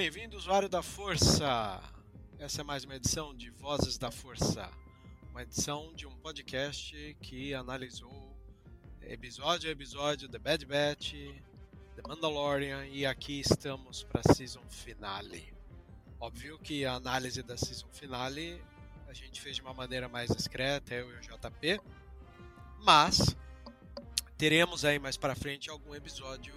Bem-vindo, usuário da Força. Essa é mais uma edição de Vozes da Força, uma edição de um podcast que analisou episódio a episódio The Bad Batch, The Mandalorian e aqui estamos para a season finale. Óbvio que a análise da season finale a gente fez de uma maneira mais discreta, eu e o JP, mas teremos aí mais para frente algum episódio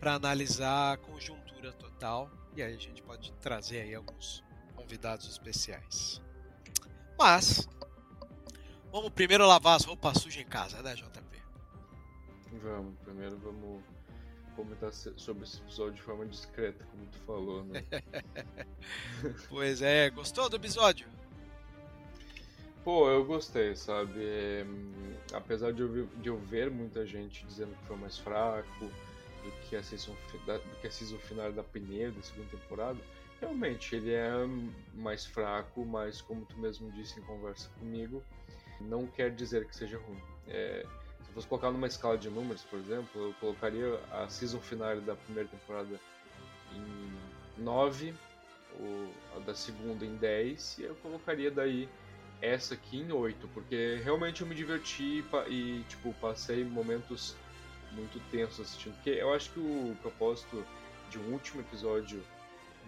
para analisar a conjuntura total e aí a gente pode trazer aí alguns convidados especiais. Mas vamos primeiro lavar as roupas sujas em casa, né, JP? Vamos, primeiro vamos comentar sobre esse episódio de forma discreta, como tu falou, né? Pois é, gostou do episódio? Pô, eu gostei, sabe? É, hum, apesar de eu, de eu ver muita gente dizendo que foi mais fraco do que a season, da, do que a season final da primeira, da segunda temporada, realmente ele é mais fraco, mas como tu mesmo disse em conversa comigo, não quer dizer que seja ruim. É, se eu fosse colocar numa escala de números, por exemplo, eu colocaria a season final da primeira temporada em 9, o, a da segunda em 10, e eu colocaria daí essa aqui em 8, porque realmente eu me diverti e, tipo, passei momentos muito tensos assistindo. Porque eu acho que o propósito de um último episódio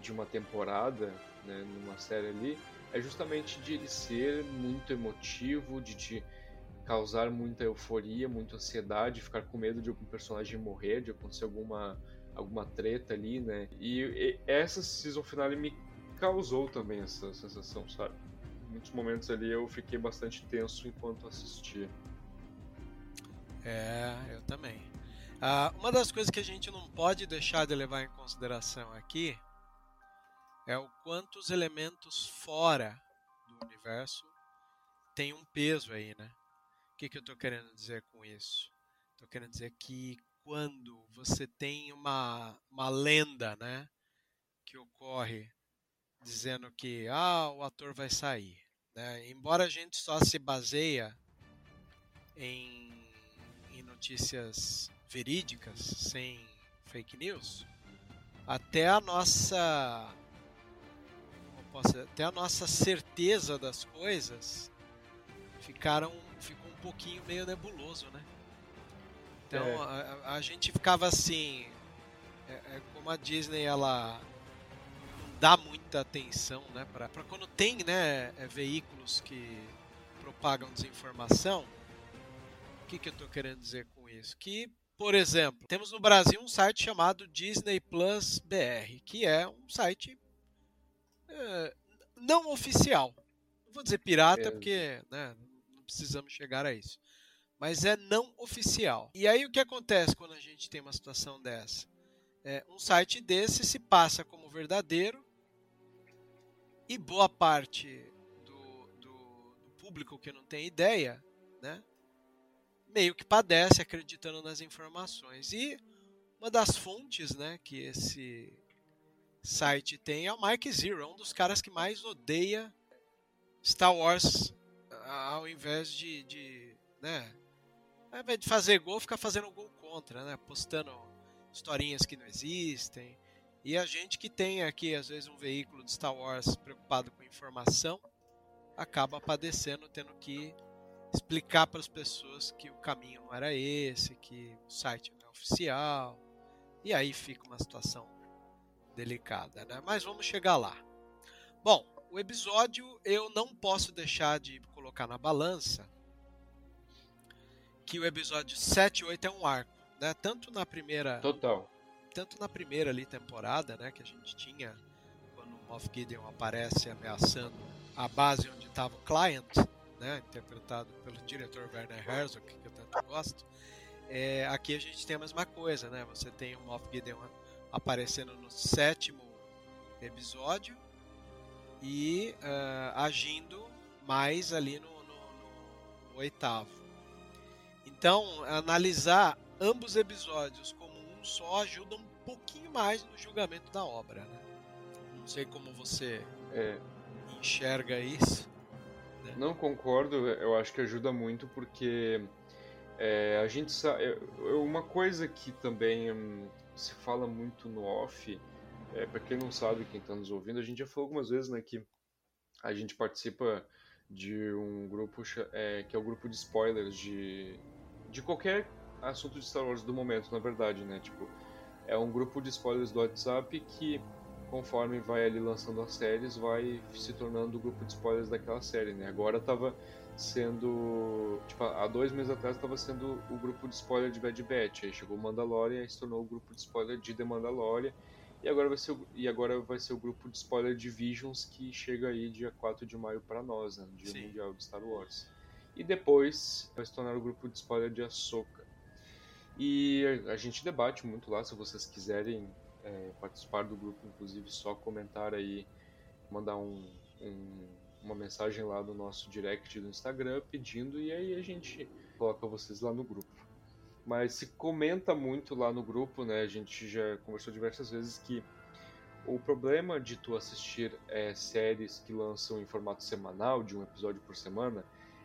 de uma temporada, né, numa série ali, é justamente de ele ser muito emotivo, de te causar muita euforia, muita ansiedade, ficar com medo de algum personagem morrer, de acontecer alguma alguma treta ali, né? E, e essa season finale me causou também essa sensação, sabe? Em muitos momentos ali eu fiquei bastante tenso enquanto assistia. É, eu também. Ah, uma das coisas que a gente não pode deixar de levar em consideração aqui é o quanto os elementos fora do universo têm um peso aí, né? O que, que eu estou querendo dizer com isso? Estou querendo dizer que quando você tem uma, uma lenda, né, que ocorre dizendo que ah, o ator vai sair, né? Embora a gente só se baseia em, em notícias verídicas, sem fake news, até a nossa posso até a nossa certeza das coisas ficaram ficou um pouquinho meio nebuloso, né? Então É. a, a- gente ficava assim, é, é como a Disney ela dá muita atenção, né, para quando tem, né, é, veículos que propagam desinformação. O que, que eu estou querendo dizer com isso? Que Por exemplo, temos no Brasil um site chamado Disney Plus BR, que é um site é, não oficial. Não vou dizer pirata, é. porque né, não precisamos chegar a isso. Mas é não oficial. E aí o que acontece quando a gente tem uma situação dessa? É, um site desse se passa como verdadeiro e boa parte do, do, do público que não tem ideia, né, meio que padece acreditando nas informações. E uma das fontes né, que esse site tem é o Mike Zero, um dos caras que mais odeia Star Wars ao invés de, de né, ao invés de fazer gol, ficar fazendo gol contra, né, postando historinhas que não existem. E a gente que tem aqui, às vezes, um veículo de Star Wars preocupado com informação, acaba padecendo, tendo que explicar para as pessoas que o caminho não era esse, que o site não é oficial. E aí fica uma situação delicada, né? Mas vamos chegar lá. Bom, o episódio eu não posso deixar de colocar na balança que o episódio 7 e 8 é um arco, né? Tanto na primeira Total. Tanto na primeira ali temporada, né, que a gente tinha quando o Moff Gideon aparece ameaçando a base onde estava o Client, né, interpretado pelo diretor Werner Herzog, que eu tanto gosto, é, aqui a gente tem a mesma coisa, né? Você tem o Moff Gideon aparecendo no sétimo episódio e uh, agindo mais ali no, no, no, oitavo. Então, analisar ambos episódios como um só ajuda um pouquinho mais no julgamento da obra. Né? Não sei como você é. enxerga isso. Não concordo, eu acho que ajuda muito porque é, a gente sabe. Uma coisa que também hum, se fala muito no off, é, para quem não sabe, quem está nos ouvindo, a gente já falou algumas vezes né, que a gente participa de um grupo é, que é o grupo de spoilers de, de qualquer assunto de Star Wars do momento, na verdade, né? Tipo, é um grupo de spoilers do WhatsApp que conforme vai ali lançando as séries, vai se tornando o grupo de spoilers daquela série, né? Agora tava sendo. Tipo, há dois meses atrás tava sendo o grupo de spoiler de Bad Batch. Aí chegou o Mandalorian e se tornou o grupo de spoiler de The Mandalorian. E agora vai ser o, e agora vai ser o grupo de spoiler de Visions que chega aí dia 4 de maio para nós, né? Dia Sim. Mundial de Star Wars. E depois vai se tornar o grupo de spoiler de Ahsoka. E a gente debate muito lá, se vocês quiserem é, participar do grupo, inclusive só comentar aí, mandar um, um, uma mensagem lá no nosso direct do Instagram pedindo e aí a gente coloca vocês lá no grupo. Mas se comenta muito lá no grupo, né? A gente já conversou diversas vezes que o problema de tu assistir é, séries que lançam em formato semanal, de um episódio por semana,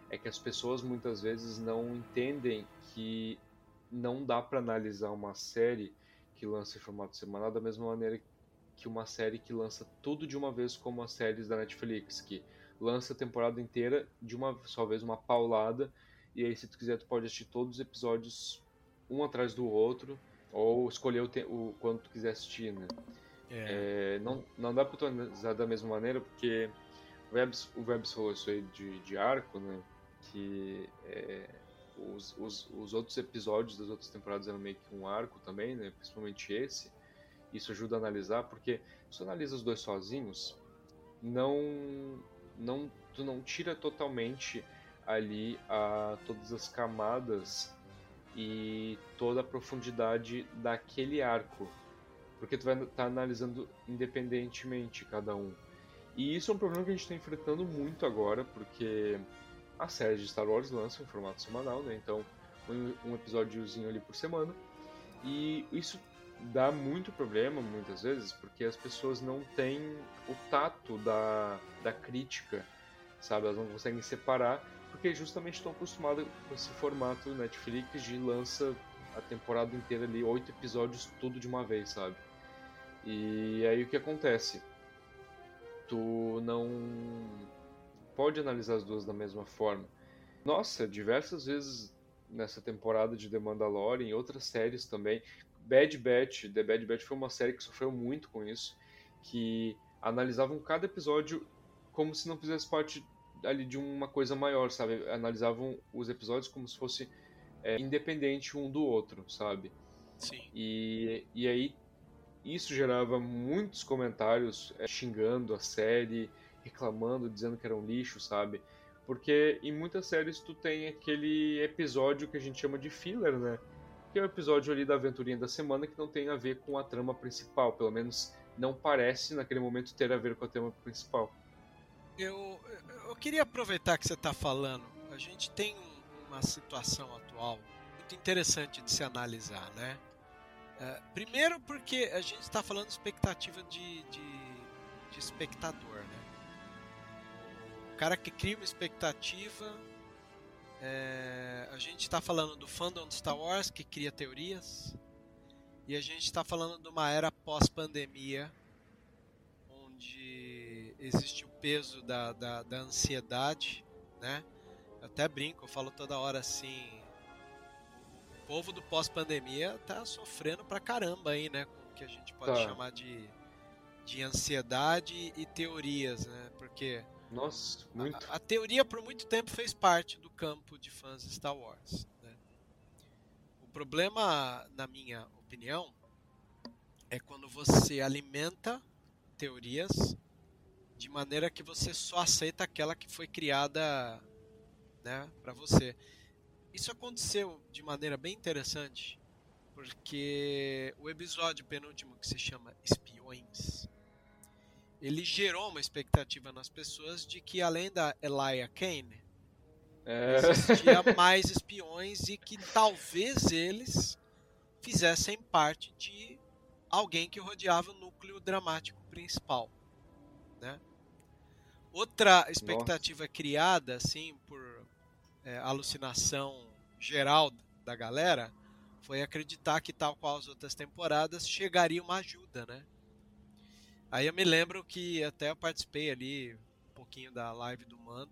é que as pessoas muitas vezes não entendem que não dá para analisar uma série que lança em formato semanal da mesma maneira que uma série que lança tudo de uma vez como as séries da Netflix, que lança a temporada inteira de uma só vez, uma paulada, e aí se tu quiser tu pode assistir todos os episódios um atrás do outro, ou escolher o, o quando tu quiser assistir, né? É. É, não, não dá pra tu analisar da mesma maneira, porque o Webs, o Webs falou isso aí de, de arco, né? Que é, os, os, os outros episódios das outras temporadas eram meio que um arco também, né? Principalmente esse. Isso ajuda a analisar, porque se tu analisa os dois sozinhos, não, não, tu não tira totalmente ali a todas as camadas e toda a profundidade daquele arco, porque tu vai estar tá analisando independentemente cada um. E isso é um problema que a gente está enfrentando muito agora, porque a série de Star Wars lança em formato semanal, né? Então, um, episódiozinho ali por semana. E isso dá muito problema muitas vezes, porque as pessoas não têm o tato da, da crítica, sabe? Elas não conseguem separar, porque justamente estão acostumadas com esse formato Netflix de lança a temporada inteira ali, oito episódios tudo de uma vez, sabe? E aí o que acontece? Tu não pode analisar as duas da mesma forma. Nossa, diversas vezes nessa temporada de The Mandalorian e outras séries também. Bad Batch, The Bad Batch foi uma série que sofreu muito com isso, que analisavam cada episódio como se não fizesse parte ali de uma coisa maior, sabe? Analisavam os episódios como se fosse é, independente um do outro, sabe? Sim. E, e aí isso gerava muitos comentários é, xingando a série, reclamando, dizendo que era um lixo, sabe? Porque em muitas séries tu tem aquele episódio que a gente chama de filler, né? Que é o episódio ali da aventurinha da semana que não tem a ver com a trama principal, pelo menos não parece naquele momento ter a ver com a trama principal. Eu, eu queria aproveitar que você está falando. A gente tem uma situação atual muito interessante de se analisar, né? É, primeiro porque a gente está falando expectativa de, de, de, espectador, né? O cara que cria uma expectativa. É, a gente está falando do fandom de Star Wars que cria teorias. E a gente está falando de uma era pós-pandemia, onde existe o peso da, da, da ansiedade, né? Eu até brinco, eu falo toda hora assim, povo do pós-pandemia tá sofrendo pra caramba aí, né? Com o que a gente pode tá. chamar de, de ansiedade e teorias, né? Porque. Nossa, muito. A, a, teoria por muito tempo fez parte do campo de fãs de Star Wars. Né? O problema, na minha opinião, é quando você alimenta teorias de maneira que você só aceita aquela que foi criada né, para você. Isso aconteceu de maneira bem interessante, porque o episódio penúltimo que se chama Espiões, ele gerou uma expectativa nas pessoas de que além da Elia Kane, é. existia mais espiões e que talvez eles fizessem parte de alguém que rodeava o núcleo dramático principal, né? Outra expectativa Nossa. criada assim por é, alucinação geral da galera foi acreditar que, tal qual as outras temporadas, chegaria uma ajuda, né? Aí eu me lembro que até eu participei ali um pouquinho da live do Mando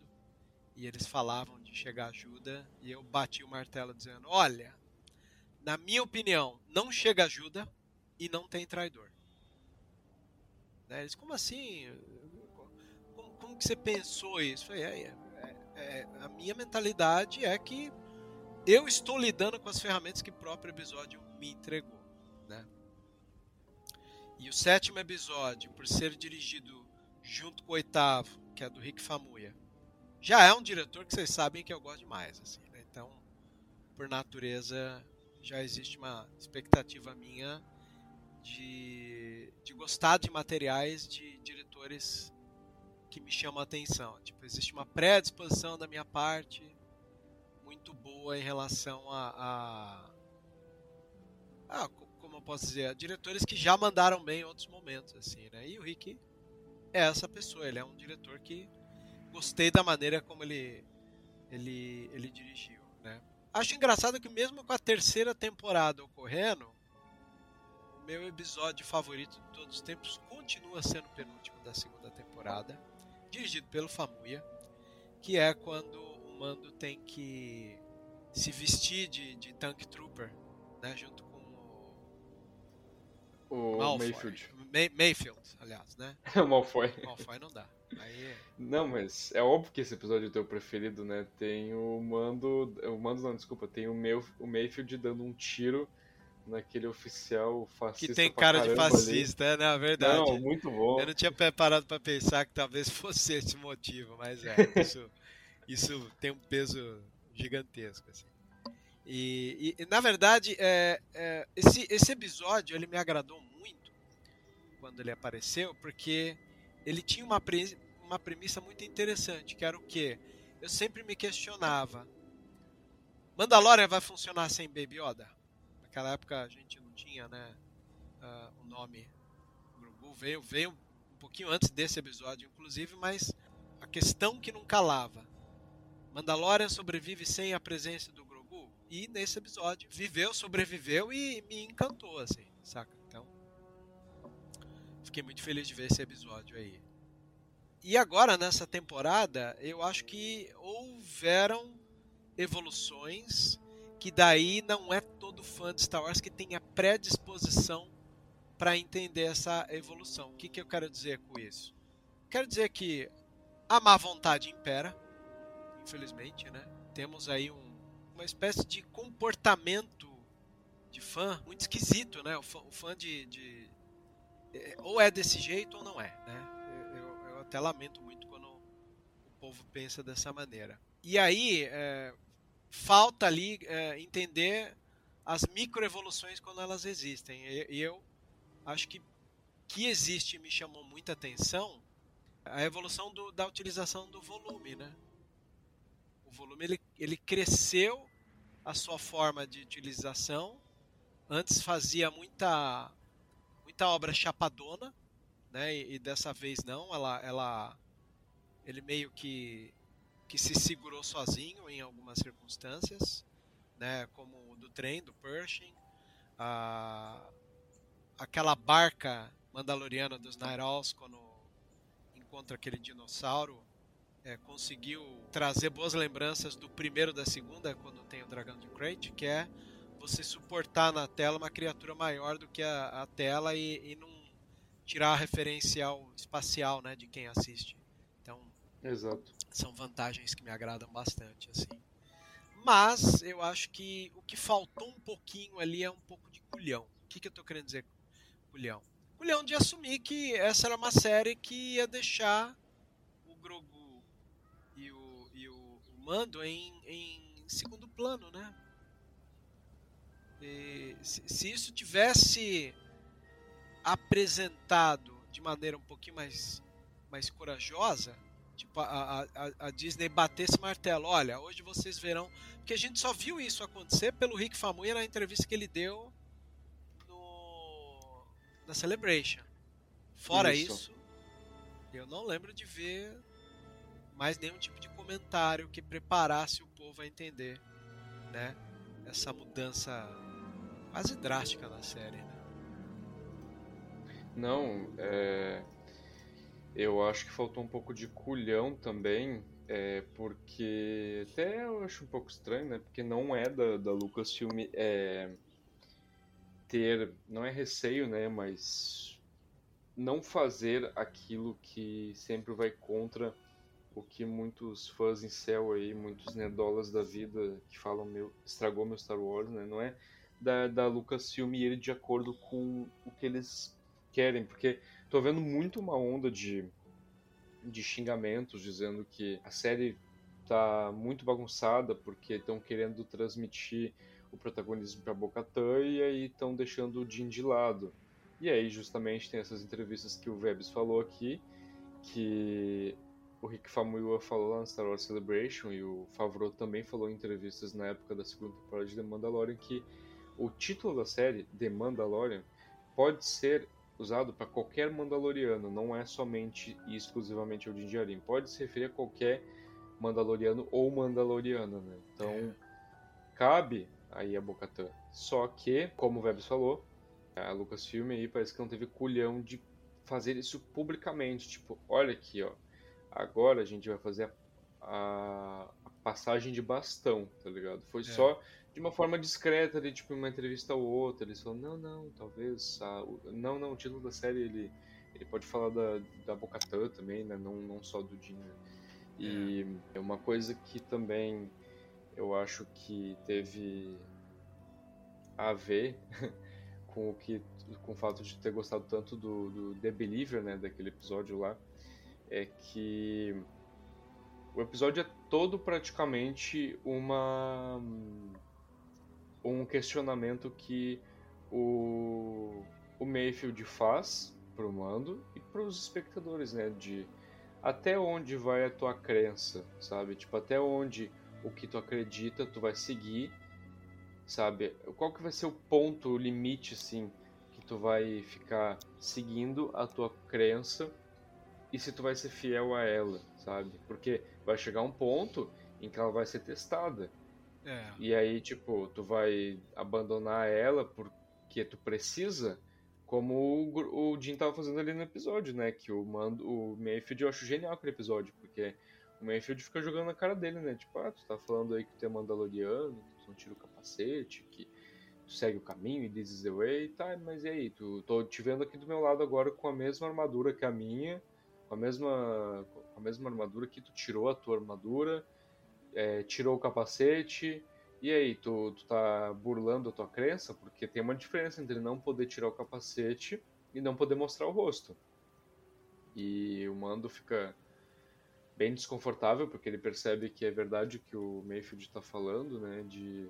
e eles falavam de chegar ajuda e eu bati o martelo dizendo: Olha, na minha opinião, não chega ajuda e não tem traidor. Né? Eles, como assim? Como, como que você pensou isso? Falei, é, é, é, a minha mentalidade é que eu estou lidando com as ferramentas que o próprio episódio me entregou? E o sétimo episódio, por ser dirigido junto com o oitavo, que é do Rick Famuya, já é um diretor que vocês sabem que eu gosto demais, assim, né? Então, por natureza, já existe uma expectativa minha de, de gostar de materiais de diretores que me chama a atenção. Tipo, existe uma predisposição da minha parte muito boa em relação a, a, a, como eu posso dizer, diretores que já mandaram bem em outros momentos, assim, né? E o Rick é essa pessoa. Ele é um diretor que gostei da maneira como ele ele ele dirigiu, né? Acho engraçado que mesmo com a terceira temporada ocorrendo, meu episódio favorito de todos os tempos continua sendo o penúltimo da segunda temporada dirigido pelo Famuya, que é quando o Mando tem que se vestir de, de Tank Trooper, né, junto o, o Malfoy. Mayfield. May, Mayfield, aliás, né? Malfoy. Malfoy não dá. Aí... Não, mas é óbvio que esse episódio é o teu preferido, né? Tem o Mando, o Mando não, desculpa, tem o, May, o Mayfield dando um tiro naquele oficial fascista. Que tem cara de fascista, ali. é, na verdade. Não, muito bom. Eu não tinha preparado para pensar que talvez fosse esse motivo, mas é, isso, isso tem um peso gigantesco. Assim. E, e, na verdade, é, é, esse, esse episódio ele me agradou muito quando ele apareceu, porque ele tinha uma, pre, uma premissa muito interessante, que era o que? Eu sempre me questionava. Mandalorian vai funcionar sem Baby Yoda? naquela época a gente não tinha, né, uh, o nome Grogu veio veio um pouquinho antes desse episódio, inclusive, mas a questão que não calava. Mandalorian sobrevive sem a presença do e nesse episódio viveu, sobreviveu e me encantou assim, saca? Então, fiquei muito feliz de ver esse episódio aí. E agora nessa temporada, eu acho que houveram evoluções que daí não é todo fã de Star Wars que tem a predisposição para entender essa evolução. O que, que eu quero dizer com isso? Quero dizer que a má vontade impera, infelizmente, né? Temos aí um uma espécie de comportamento de fã muito esquisito, né? O fã, o fã de, de, é, ou é desse jeito ou não é, né? Eu, eu até lamento muito quando o povo pensa dessa maneira. E aí é, falta ali é, entender as microevoluções quando elas existem. E, eu acho que que existe me chamou muita atenção a evolução do, da utilização do volume, né? O volume ele, ele cresceu a sua forma de utilização. Antes fazia muita muita obra chapadona, né? E, e dessa vez não, ela ela ele meio que que se segurou sozinho em algumas circunstâncias, né? Como o do trem, do Pershing, a aquela barca mandaloriana dos Owls quando encontra aquele dinossauro é, conseguiu trazer boas lembranças do primeiro da segunda, quando tem o dragão de Crate, que é você suportar na tela uma criatura maior do que a, a tela e, e, não tirar a referencial espacial né, de quem assiste. Então, Exato. são vantagens que me agradam bastante. assim. Mas eu acho que o que faltou um pouquinho ali é um pouco de culhão. O que, que eu estou querendo dizer culhão? Culhão de assumir que essa era uma série que ia deixar o Grogu e o, e o, o Mando em, em segundo plano, né? Se, se isso tivesse apresentado de maneira um pouquinho mais, mais corajosa, tipo a, a, a, Disney bater esse martelo, olha, hoje vocês verão, porque a gente só viu isso acontecer pelo Rick Famuyiwa na entrevista que ele deu no na Celebration. Fora isso. isso, eu não lembro de ver mais nenhum tipo de comentário que preparasse o povo a entender, né, essa mudança quase drástica na série. Né? Não, é... eu acho que faltou um pouco de culhão também, é, porque até eu acho um pouco estranho, né? Porque não é da, da Lucasfilm é, ter, não é receio, né? Mas não fazer aquilo que sempre vai contra o que muitos fãs em céu aí, muitos nerdolas da vida que falam meu estragou meu Star Wars, né? Não é da, da Lucasfilm e ele de acordo com o que eles querem, porque tô vendo muito uma onda de, de xingamentos dizendo que a série tá muito bagunçada porque estão querendo transmitir o protagonismo para Bocatã e aí estão deixando o Jin de lado. E aí justamente tem essas entrevistas que o Vebs falou aqui, que o Rick Famuyiwa falou lá no Star Wars Celebration e o Favreau também falou em entrevistas na época da segunda temporada de The Mandalorian que o título da série, The Mandalorian, pode ser usado para qualquer Mandaloriano, não é somente e exclusivamente ao Din Djarin. Pode se referir a qualquer Mandaloriano ou Mandaloriana, né? Então, é. cabe aí a Bocatã. Só que, como o Vebs falou, a Lucasfilm aí parece que não teve culhão de fazer isso publicamente. Tipo, olha aqui, ó. Agora a gente vai fazer a, a, a passagem de bastão, tá ligado? Foi é. só de uma forma discreta, de tipo uma entrevista ou outra, eles falam, não, não, talvez, ah, não, não, o título da série ele, ele pode falar da, da Bocatã também, né, não, não só do Dina. E é. uma coisa que também eu acho que teve a ver com o que com o fato de ter gostado tanto do, do The Believer, né, daquele episódio lá, é que o episódio é todo praticamente uma um questionamento que o, o Mayfield faz pro Mando e pros espectadores, né? De até onde vai a tua crença, sabe? Tipo, até onde o que tu acredita tu vai seguir, sabe? Qual que vai ser o ponto, o limite, assim, que tu vai ficar seguindo a tua crença e se tu vai ser fiel a ela, sabe? Porque vai chegar um ponto em que ela vai ser testada. É. E aí, tipo, tu vai abandonar ela porque tu precisa, como o, o Jim tava fazendo ali no episódio, né? Que o, Mando, o Mayfield eu acho genial aquele episódio, porque o Mayfield fica jogando na cara dele, né? Tipo, ah, tu tá falando aí que tu é mandaloriano, tu não tira o capacete, que tu segue o caminho e this is the way, tá, mas e aí? Tu, tô te vendo aqui do meu lado agora com a mesma armadura que a minha, com a mesma, com a mesma armadura que tu tirou a tua armadura, é, tirou o capacete e aí, tu, tu tá burlando a tua crença? Porque tem uma diferença entre não poder tirar o capacete e não poder mostrar o rosto. E o Mando fica bem desconfortável porque ele percebe que é verdade o que o Mayfield está falando, né? De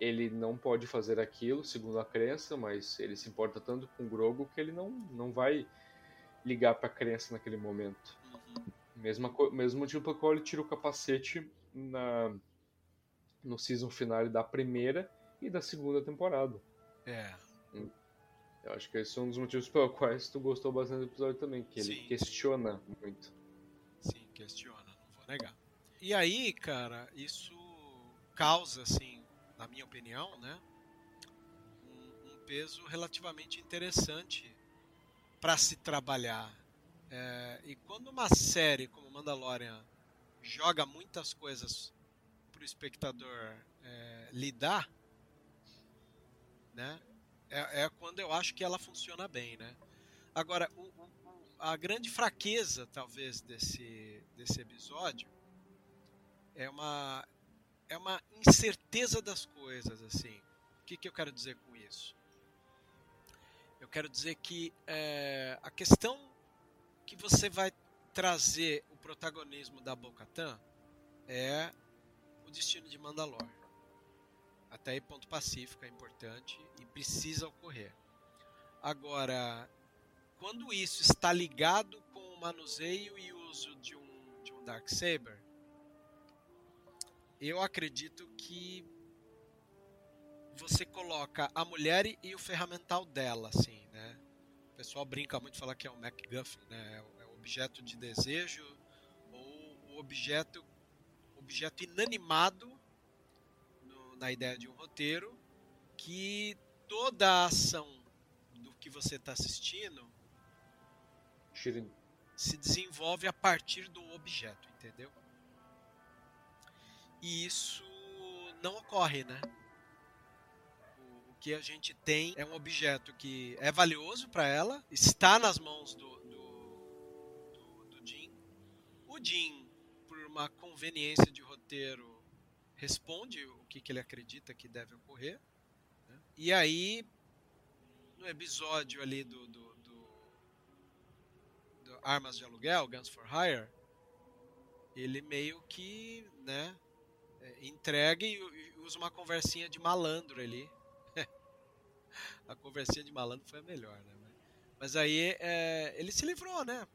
ele não pode fazer aquilo, segundo a crença, mas ele se importa tanto com o Grogu que ele não, não vai ligar para a crença naquele momento. Uhum. Mesma, mesmo motivo pelo qual ele tira o capacete na, no season final da primeira e da segunda temporada. É. Hum. Eu acho que esse é um dos motivos pelos quais tu gostou bastante do episódio também, que ele Sim. questiona muito. Sim, questiona, não vou negar. E aí, cara, isso causa, assim, na minha opinião, né, um, um peso relativamente interessante para se trabalhar. É, e quando uma série como Mandalorian joga muitas coisas para o espectador é, lidar, né, é, é, quando eu acho que ela funciona bem, né? Agora, o, o, a grande fraqueza, talvez, desse, desse episódio é uma, é uma incerteza das coisas, assim. O que, que eu quero dizer com isso? Quero dizer que é, a questão que você vai trazer o protagonismo da Bocatan é o destino de Mandalor. Até aí, ponto pacífico é importante e precisa ocorrer. Agora, quando isso está ligado com o manuseio e uso de um, de um Dark Saber, eu acredito que você coloca a mulher e o ferramental dela, assim, né? O pessoal brinca muito falar que é um MacGuffin, né? É o objeto de desejo ou o objeto objeto inanimado no, na ideia de um roteiro que toda a ação do que você está assistindo se desenvolve a partir do objeto, entendeu? E isso não ocorre, né? Que a gente tem é um objeto que é valioso para ela, está nas mãos do, do, do, do Jim. O Jim, por uma conveniência de roteiro, responde o que, que ele acredita que deve ocorrer. Né? E aí, no episódio ali do, do, do, do Armas de Aluguel, Guns for Hire, ele meio que, né, é, entrega e, usa uma conversinha de malandro ali. A conversinha de malandro foi a melhor, né? Mas aí é, ele se livrou, né?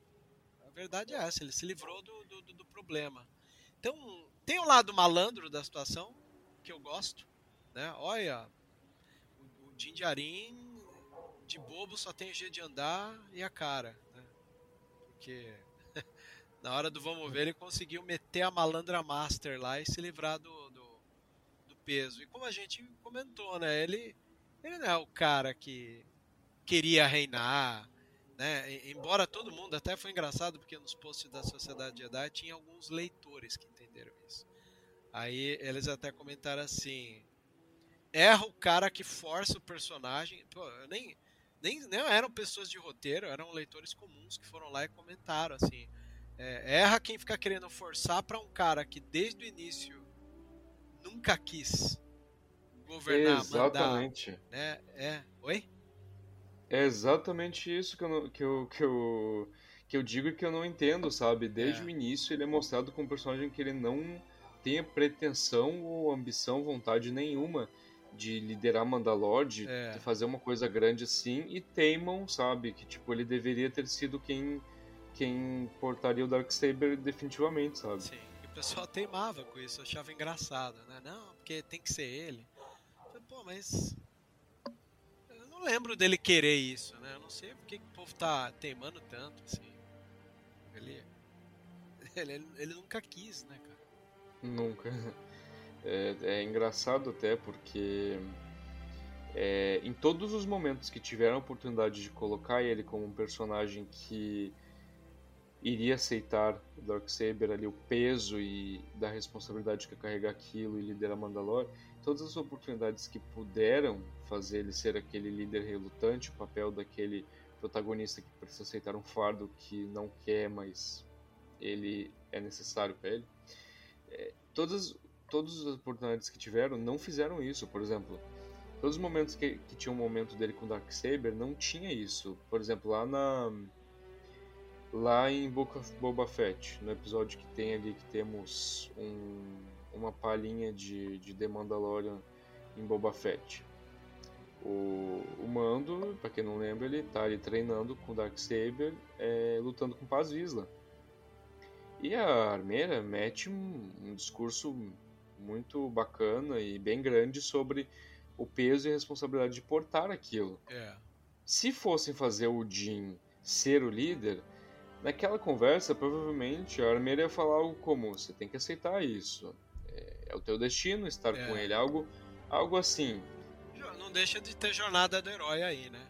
A verdade é essa, ele se livrou do, do, do problema. Então, tem o um lado malandro da situação, que eu gosto, né? Olha, o, o de bobo só tem jeito de andar e a cara, né? Porque na hora do vamos ver, ele conseguiu meter a malandra master lá e se livrar do, do, do, peso. E como a gente comentou, né? Ele, ele não é o cara que queria reinar, né? Embora todo mundo, até foi engraçado porque nos posts da Sociedade Jedi tinha alguns leitores que entenderam isso. Aí eles até comentaram assim: erra o cara que força o personagem. Pô, nem, nem, nem eram pessoas de roteiro, eram leitores comuns que foram lá e comentaram assim é, erra quem fica querendo forçar para um cara que desde o início nunca quis governar, exatamente. mandar. Né? É, oi? É exatamente isso que eu, que eu, que eu, que eu digo e que eu não entendo, sabe? Desde é. o início ele é mostrado como um personagem que ele não tem pretensão ou ambição, vontade nenhuma de liderar Mandalore, de, é. de fazer uma coisa grande assim, e teimam, sabe? Que tipo, ele deveria ter sido quem quem portaria o Darksaber definitivamente, sabe? Sim, e o pessoal teimava com isso, achava engraçado, né? Não, porque tem que ser ele. Pô, mas. Eu não lembro dele querer isso, né? Eu não sei porque o povo tá teimando tanto, assim. Ele. Ele, ele nunca quis, né, cara? Nunca. É, é engraçado até porque. É, em todos os momentos que tiveram a oportunidade de colocar ele como um personagem que iria aceitar o Darksaber ali, o peso e da responsabilidade que é carregar aquilo e liderar Mandalore, todas as oportunidades que puderam fazer ele ser aquele líder relutante, o papel daquele protagonista que precisa aceitar um fardo que não quer, mas ele é necessário para ele. É, todas todas as oportunidades que tiveram não fizeram isso. Por exemplo, todos os momentos que, que tinha um momento dele com Darksaber não tinha isso. Por exemplo, lá na lá em Book of Boba Fett, no episódio que tem ali que temos um, uma palhinha de, de The Mandalorian em Boba Fett. O, o Mando, para quem não lembra, ele tá ali treinando com o Darksaber, é, lutando com Paz Vizsla. E a Armeira mete um, um, discurso muito bacana e bem grande sobre o peso e a responsabilidade de portar aquilo. É. Se fossem fazer o Jin ser o líder, naquela conversa provavelmente a Armeira ia falar algo como: você tem que aceitar isso, é, é o teu destino estar é. com ele, algo, algo assim não deixa de ter jornada do herói aí, né?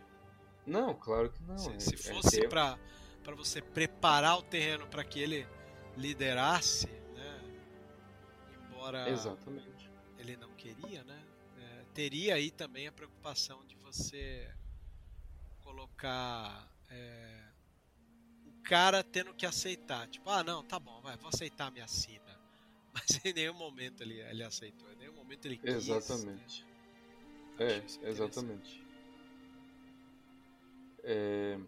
Não, claro que não. Se, é, se fosse é para para você preparar o terreno para que ele liderasse, né? Embora Exatamente. ele não queria, né? É, teria aí também a preocupação de você colocar é, o cara tendo que aceitar, tipo, ah, não, tá bom, vai, vou aceitar a minha sina. Mas em nenhum momento ele, ele aceitou, em nenhum momento ele quis. Exatamente. Né? É, exatamente. É,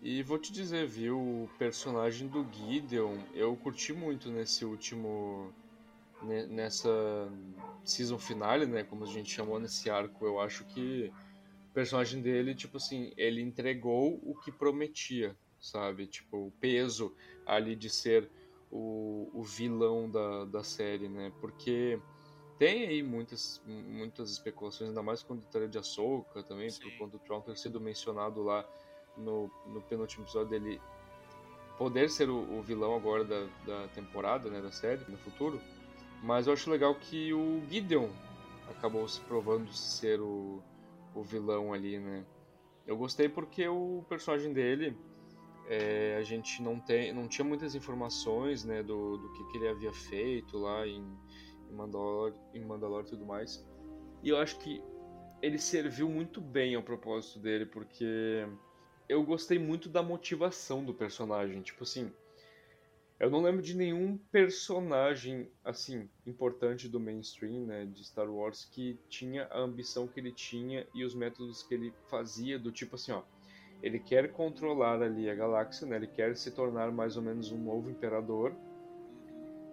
e vou te dizer, viu, o personagem do Gideon, eu curti muito nesse último. nessa season finale, né? Como a gente chamou nesse arco, eu acho que o personagem dele, tipo assim, ele entregou o que prometia, sabe? Tipo, o peso ali de ser o, o vilão da, da série, né? Porque tem aí muitas, muitas especulações, ainda mais com a vitória de Ahsoka também, Sim. por conta do Tron ter sido mencionado lá no, no penúltimo episódio dele poder ser o, o, vilão agora da, da temporada, né, da série, no futuro. Mas eu acho legal que o Gideon acabou se provando ser o, o vilão ali, né. Eu gostei porque o personagem dele, é, a gente não, tem, não tinha muitas informações, né, do, do que, que ele havia feito lá em em Mandalor, em Mandalor e tudo mais. E eu acho que ele serviu muito bem ao propósito dele, porque eu gostei muito da motivação do personagem. Tipo assim, eu não lembro de nenhum personagem assim importante do mainstream, né, de Star Wars que tinha a ambição que ele tinha e os métodos que ele fazia do tipo assim, ó, ele quer controlar ali a galáxia, né? Ele quer se tornar mais ou menos um novo imperador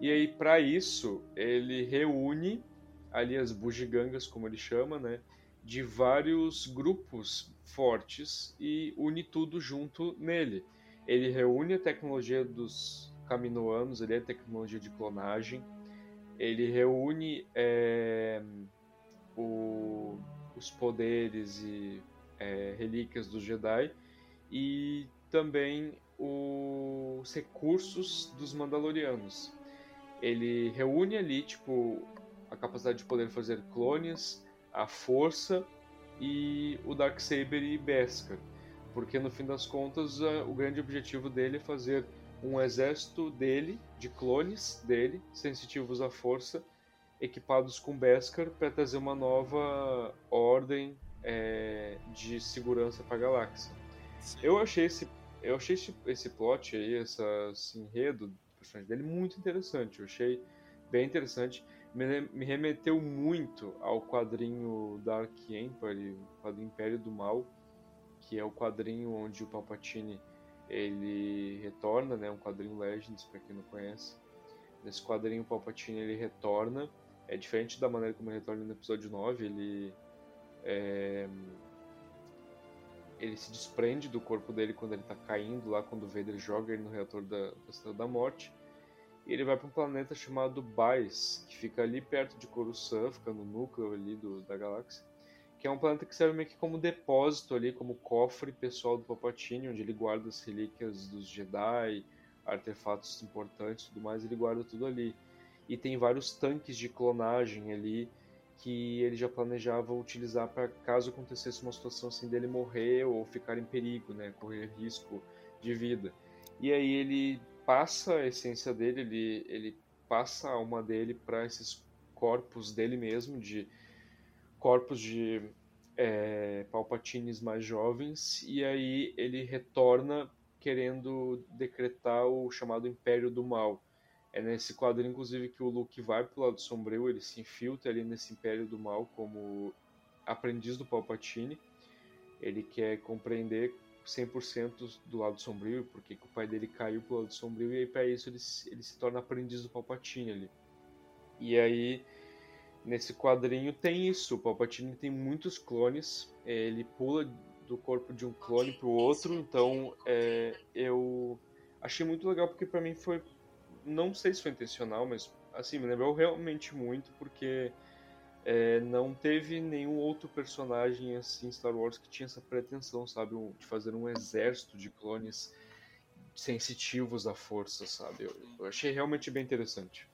e aí, para isso, ele reúne ali as bugigangas, como ele chama, né? De vários grupos fortes e une tudo junto nele. Ele reúne a tecnologia dos caminoanos, ele é tecnologia de clonagem. Ele reúne é, o, os poderes e é, relíquias dos Jedi e também os recursos dos Mandalorianos ele reúne ali, tipo, a capacidade de poder fazer clones, a força e o Darksaber e Beskar. Porque no fim das contas, o grande objetivo dele é fazer um exército dele, de clones dele, sensitivos à força, equipados com Beskar para trazer uma nova ordem é, de segurança para a galáxia. Sim. Eu achei esse eu achei esse, esse plot aí, essa, esse enredo dele muito interessante. Eu achei bem interessante. Me, me remeteu muito ao quadrinho Dark Empire, o quadrinho Império do Mal, que é o quadrinho onde o Palpatine ele retorna, né? Um quadrinho Legends para quem não conhece. Nesse quadrinho o Palpatine ele retorna. É diferente da maneira como ele retorna no episódio 9, ele é, ele se desprende do corpo dele quando ele está caindo lá, quando o Vader joga ele no reator da, da Estrela da Morte. E ele vai para um planeta chamado Bais, que fica ali perto de Coruscant, fica no núcleo ali do, da galáxia. Que é um planeta que serve meio que como depósito ali, como cofre pessoal do Palpatine, onde ele guarda as relíquias dos Jedi, artefatos importantes e tudo mais, ele guarda tudo ali. E tem vários tanques de clonagem ali, que ele já planejava utilizar para caso acontecesse uma situação assim dele morrer ou ficar em perigo, né, correr risco de vida. E aí ele passa a essência dele, ele, ele passa a alma dele para esses corpos dele mesmo, de corpos de é, Palpatines mais jovens, e aí ele retorna querendo decretar o chamado Império do Mal, É nesse quadrinho, inclusive, que o Luke vai pro lado sombrio, ele se infiltra ali nesse Império do Mal como aprendiz do Palpatine. Ele quer compreender 100% do lado sombrio, porque o pai dele caiu pro lado sombrio, e aí para isso ele, ele se torna aprendiz do Palpatine ali. E aí, nesse quadrinho tem isso, o Palpatine tem muitos clones, é, ele pula do corpo de um clone pro outro, então é, eu achei muito legal porque para mim foi não sei se foi intencional, mas assim, me lembrou realmente muito, porque é, não teve nenhum outro personagem assim Star Wars que tinha essa pretensão, sabe, de fazer um exército de clones sensitivos à força, sabe? Eu, eu achei realmente bem interessante.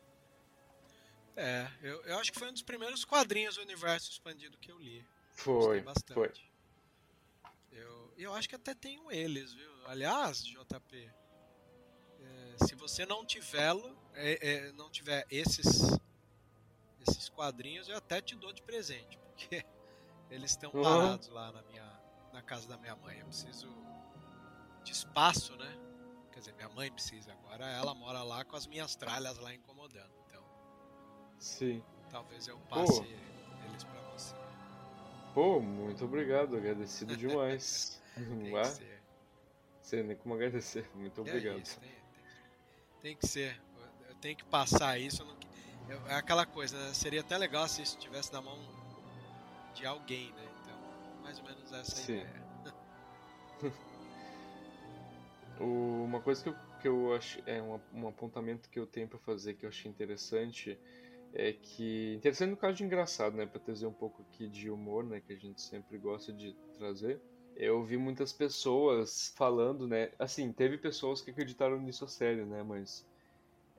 É, eu, eu acho que foi um dos primeiros quadrinhos do universo expandido que eu li. Foi, bastante. foi. Eu, eu acho que até tenho eles, viu? Aliás, JP, se você não tiver, é, é, não tiver esses esses quadrinhos, eu até te dou de presente, porque eles estão uhum. parados lá na minha na casa da minha mãe. Eu preciso de espaço, né? Quer dizer, minha mãe precisa agora. Ela mora lá com as minhas tralhas lá incomodando. Então, sim. Talvez eu passe Pô. eles para você. Pô, muito obrigado, agradecido demais. Tem que ser. Sem nem como agradecer. Muito obrigado. É isso, tem que ser. Eu tenho que passar isso. Não... Eu, é aquela coisa, né? seria até legal se isso estivesse na mão de alguém, né? Então, mais ou menos essa Sim. ideia. uma coisa que eu, que eu acho é um, um apontamento que eu tenho para fazer que eu achei interessante é que interessante no caso de engraçado, né, para trazer um pouco aqui de humor, né, que a gente sempre gosta de trazer eu vi muitas pessoas falando, né? Assim, teve pessoas que acreditaram nisso a sério, né? Mas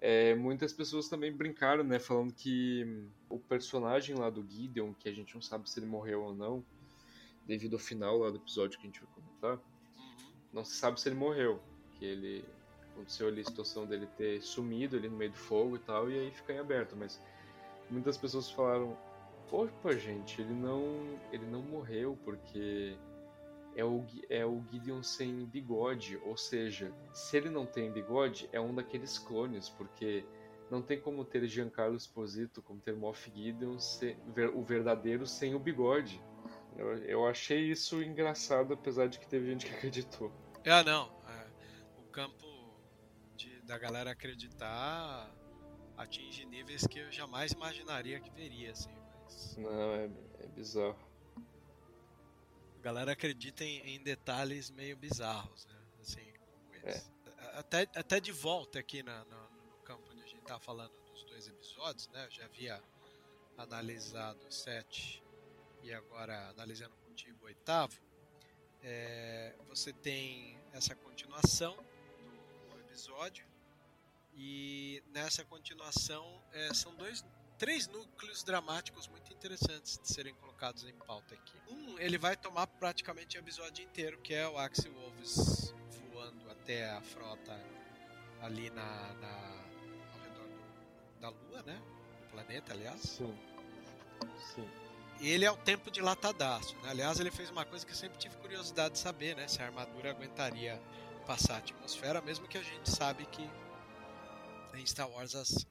é, muitas pessoas também brincaram, né? Falando que o personagem lá do Gideon, que a gente não sabe se ele morreu ou não, devido ao final lá do episódio que a gente vai comentar, não se sabe se ele morreu. Que ele aconteceu ali a situação dele ter sumido ali no meio do fogo e tal, e aí fica em aberto. Mas muitas pessoas falaram: Opa, gente, ele não, ele não morreu porque é o, é o Gideon sem bigode, ou seja, se ele não tem bigode, é um daqueles clones, porque não tem como ter Giancarlo Esposito, como ter Moff Gideon, ser, o verdadeiro sem o bigode. Eu, eu, achei isso engraçado, apesar de que teve gente que acreditou. Ah, não. É, o campo de, da galera acreditar atinge níveis que eu jamais imaginaria que veria, assim. Mas... Não, é, é bizarro galera acredita em, em, detalhes meio bizarros, né? Assim, é. até, até de volta aqui na, na, no campo onde a gente tá falando dos dois episódios, né? Eu já havia analisado o sete e agora analisando contigo o oitavo. É, você tem essa continuação do, do episódio e nessa continuação é, são dois três núcleos dramáticos muito interessantes de serem colocados em pauta aqui. Um, ele vai tomar praticamente o episódio inteiro, que é o Axie Wolves voando até a frota ali na, na ao redor do, da Lua, né? Do planeta, aliás. Sim. Sim. Ele é o tempo dilatadaço. Né? Aliás, ele fez uma coisa que eu sempre tive curiosidade de saber, né? Se a armadura aguentaria passar a atmosfera, mesmo que a gente sabe que em Star Wars as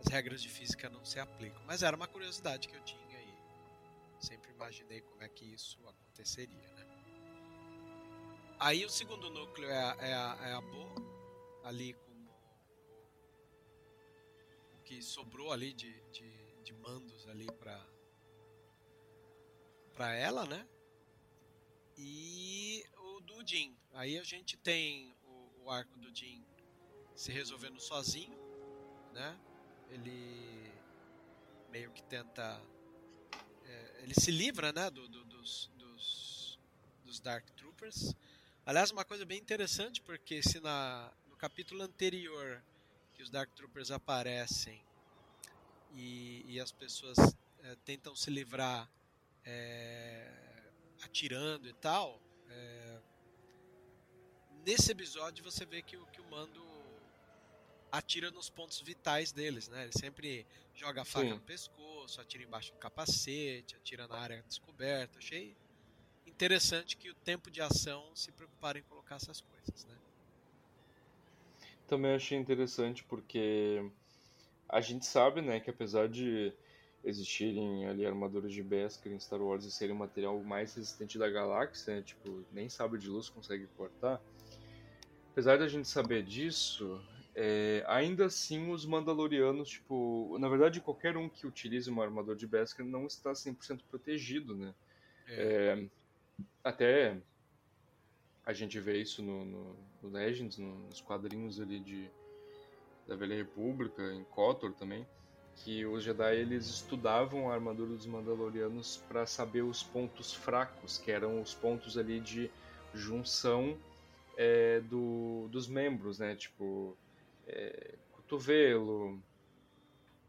as regras de física não se aplicam. Mas era uma curiosidade que eu tinha e sempre imaginei como é que isso aconteceria, né? Aí o segundo núcleo é a, é a, é a Bo, ali como o que sobrou ali de, de, de mandos ali para para ela, né? E o do Jin. Aí a gente tem o, o arco do Jin se resolvendo sozinho, né? Ele meio que tenta. É, ele se livra né, do, do, dos, dos, dos, Dark Troopers. Aliás, uma coisa bem interessante, porque se na, no capítulo anterior que os Dark Troopers aparecem e, e as pessoas é, tentam se livrar é, atirando e tal, é, nesse episódio você vê que, que o Mando atira nos pontos vitais deles, né? Ele sempre joga a faca Sim. no pescoço, atira embaixo do capacete, atira na área descoberta. Achei interessante que o tempo de ação se preocupar em colocar essas coisas, né? Também achei interessante porque a gente sabe, né, que apesar de existirem ali armaduras de Beskar em Star Wars e serem o material mais resistente da galáxia, né, tipo, nem sabe de luz consegue cortar. Apesar da gente saber disso, é, ainda assim os Mandalorianos, tipo, na verdade qualquer um que utilize uma armadura de Beskar não está 100% protegido, né? É. É, até a gente vê isso no, no, no Legends, no, nos quadrinhos ali de da Velha República, em KOTOR também, que os Jedi eles estudavam a armadura dos Mandalorianos para saber os pontos fracos, que eram os pontos ali de junção é, do, dos membros, né? Tipo, é, cotovelo,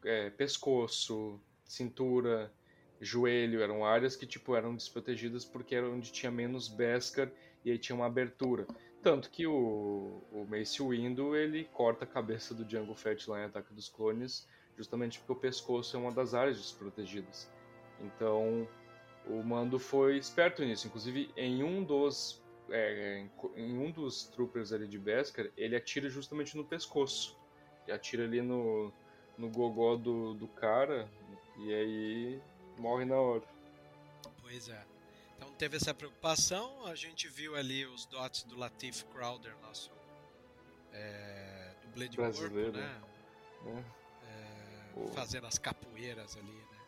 é, pescoço, cintura, joelho, eram áreas que tipo eram desprotegidas porque era onde tinha menos Beskar e aí tinha uma abertura. Tanto que o, o Mace Windu ele corta a cabeça do Django Fett lá em Ataque dos Clones, justamente porque o pescoço é uma das áreas desprotegidas. Então o Mando foi esperto nisso. Inclusive em um dos é, em um dos troopers ali de Beskar, ele atira justamente no pescoço. Ele atira ali no, no gogó do, do cara e aí morre na hora. Pois é. Então teve essa preocupação, a gente viu ali os dots do Latif Crowder, nosso é, dublê de Brasileiro. corpo, né? É. É, fazendo as capoeiras ali, né?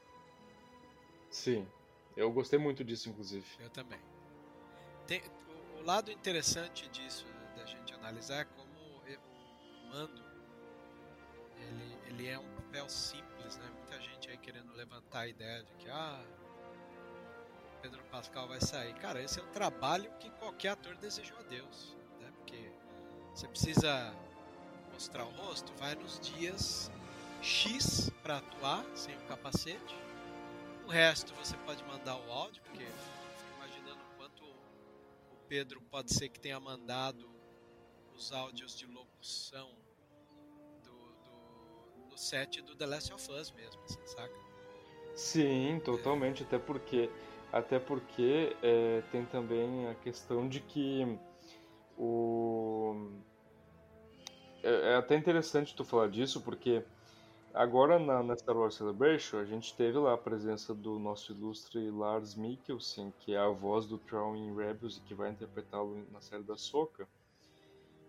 Sim, eu gostei muito disso, inclusive. Eu também. Tem, o lado interessante disso, da gente analisar, é como o mando ele, ele é um papel simples, né? Muita gente aí querendo levantar a ideia de que, ah, Pedro Pascal vai sair. Cara, esse é um trabalho que qualquer ator desejou a Deus, né? Porque você precisa mostrar o rosto, vai nos dias X para atuar sem o capacete. O resto você pode mandar o áudio, porque Pedro pode ser que tenha mandado os áudios de locução do, do, do set do The Last of Us mesmo, assim, saca? Sim, totalmente, é. até porque até porque é, tem também a questão de que o. É, é, até interessante tu falar disso, porque agora na, na, Star Wars Celebration a gente teve lá a presença do nosso ilustre Lars Mikkelsen, que é a voz do Tron em Rebels e que vai interpretá-lo na série da Soca.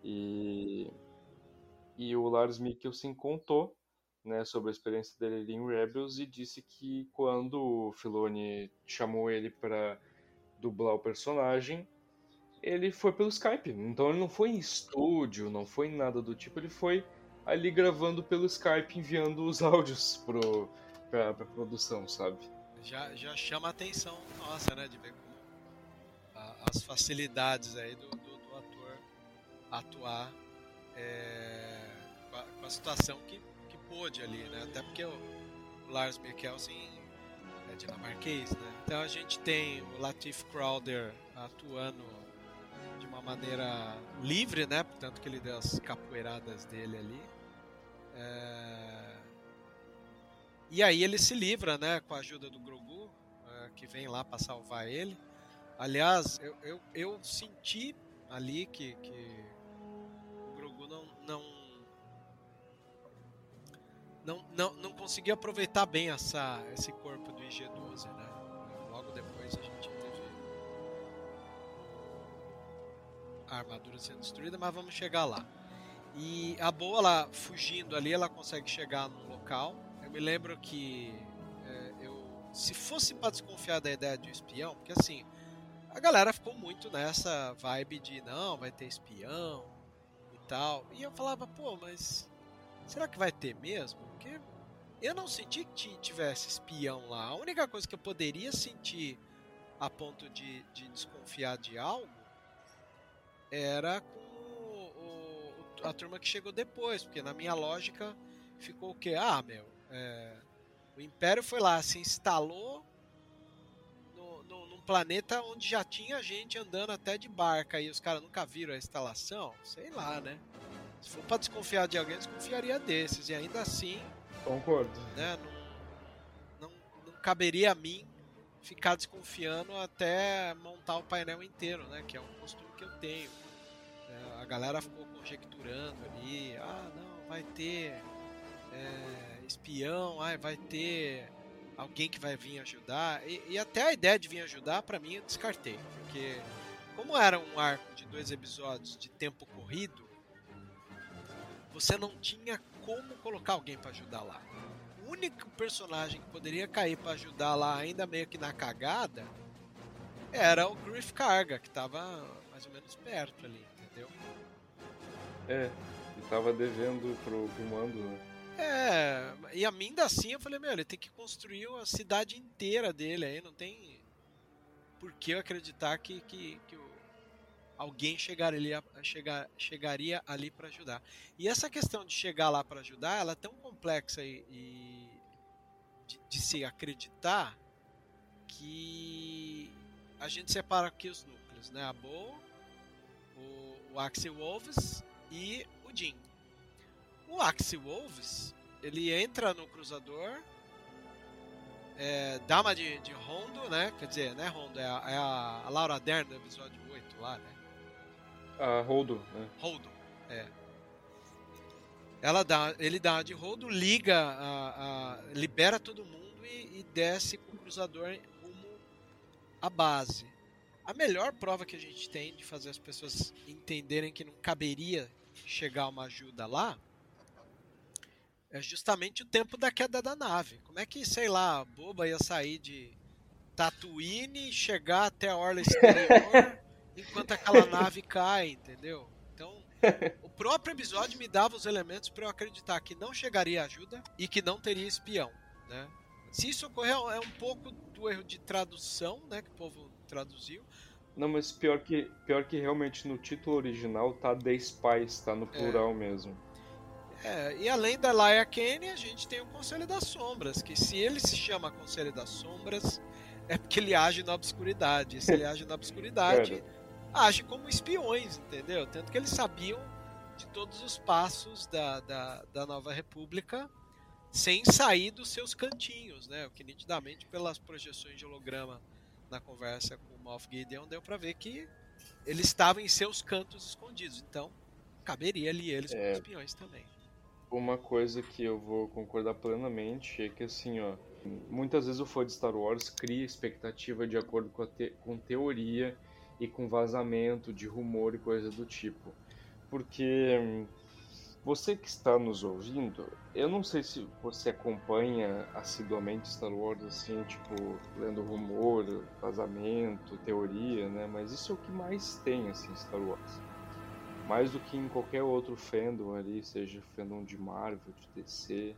E, e o Lars Mikkelsen contou né, sobre a experiência dele em Rebels e disse que quando o Filoni chamou ele para dublar o personagem, ele foi pelo Skype. Então ele não foi em estúdio, não foi em nada do tipo, ele foi ali gravando pelo Skype, enviando os áudios pro, pra, pra produção, sabe? Já, já chama a atenção nossa, né, de ver como as facilidades aí do, do, do ator atuar é, com, a, com a situação que pôde ali, né? Até porque o, Lars Mikkelsen é dinamarquês, né? Então a gente tem o Latif Crowder atuando de uma maneira livre, né? Portanto que ele deu as capoeiradas dele ali. É... E aí ele se livra, né? Com a ajuda do Grogu, é, que vem lá para salvar ele. Aliás, eu, eu, eu senti ali que, que o Grogu não, não não, não, não aproveitar bem essa, esse corpo do IG-12, né? Logo depois a gente teve a armadura sendo destruída, mas vamos chegar lá. E a boa, ela fugindo ali, ela consegue chegar num local. Eu me lembro que é, eu, se fosse para desconfiar da ideia de um espião, porque assim, a galera ficou muito nessa vibe de não, vai ter espião e tal. E eu falava, pô, mas será que vai ter mesmo? Porque eu não senti que tivesse espião lá. A única coisa que eu poderia sentir a ponto de, de desconfiar de algo era com a turma que chegou depois, porque na minha lógica ficou o quê? Ah, meu, é, o Império foi lá, se instalou no, no, num planeta onde já tinha gente andando até de barca e os caras nunca viram a instalação, sei lá, né? Se for pra desconfiar de alguém, desconfiaria desses. E ainda assim. Concordo. Né, não, não, não caberia a mim ficar desconfiando até montar o painel inteiro, né? Que é um costume que eu tenho. A galera ficou conjecturando ali, ah não, vai ter é, espião, ai, vai ter alguém que vai vir ajudar. E, e até a ideia de vir ajudar, para mim, eu descartei. Porque, como era um arco de dois episódios de tempo corrido, você não tinha como colocar alguém para ajudar lá. O único personagem que poderia cair para ajudar lá, ainda meio que na cagada, era o Griff Carga, que tava mais ou menos perto ali? É, e tava devendo pro, pro mando, né? É, e a mim ainda assim eu falei, meu, ele tem que construir a cidade inteira dele aí, não tem por que eu acreditar que, que, que alguém chegaria, chegar, chegaria ali para ajudar. E essa questão de chegar lá para ajudar, ela é tão complexa e, e de, de, se acreditar que a gente separa aqui os núcleos, né? A Bo, o, o Axel Wolves e o Jin. O Axie Wolves, ele entra no cruzador, é, dama de, de Rondo, né? Quer dizer, né, Rondo? É a, é a, Laura Dern do episódio 8 lá, né? A Roldo, né? Roldo, é. Ela dá, ele dá de Roldo, liga, a, a, libera todo mundo e, e desce com o cruzador rumo à base. A melhor prova que a gente tem de fazer as pessoas entenderem que não caberia chegar uma ajuda lá é justamente o tempo da queda da nave. Como é que, sei lá, a boba ia sair de Tatooine e chegar até a orla exterior enquanto aquela nave cai, entendeu? Então, o próprio episódio me dava os elementos para eu acreditar que não chegaria ajuda e que não teria espião, né? Se isso ocorreu, é um pouco do erro de tradução, né, que o povo traduziu. Não, mas pior que, pior que realmente no título original tá The Spies, tá no plural é. mesmo. É, e além da Laia Kane, a gente tem o Conselho das Sombras, que se ele se chama Conselho das Sombras, é porque ele age na obscuridade. Se ele age na obscuridade, age como espiões, entendeu? Tanto que eles sabiam de todos os passos da, da, da Nova República sem sair dos seus cantinhos, né? O que nitidamente pelas projeções de holograma na conversa com o Moff Gideon deu para ver que ele estava em seus cantos escondidos. Então, caberia ali eles como é. espiões também uma coisa que eu vou concordar plenamente é que assim, ó, muitas vezes o fã de Star Wars cria expectativa de acordo com, te com teoria e com vazamento de rumor e coisa do tipo. Porque hum, você que está nos ouvindo, eu não sei se você acompanha assiduamente Star Wars, assim, tipo, lendo rumor, vazamento, teoria, né? Mas isso é o que mais tem, assim, Star Wars mais do que em qualquer outro fandom ali, seja fandom de Marvel, de DC.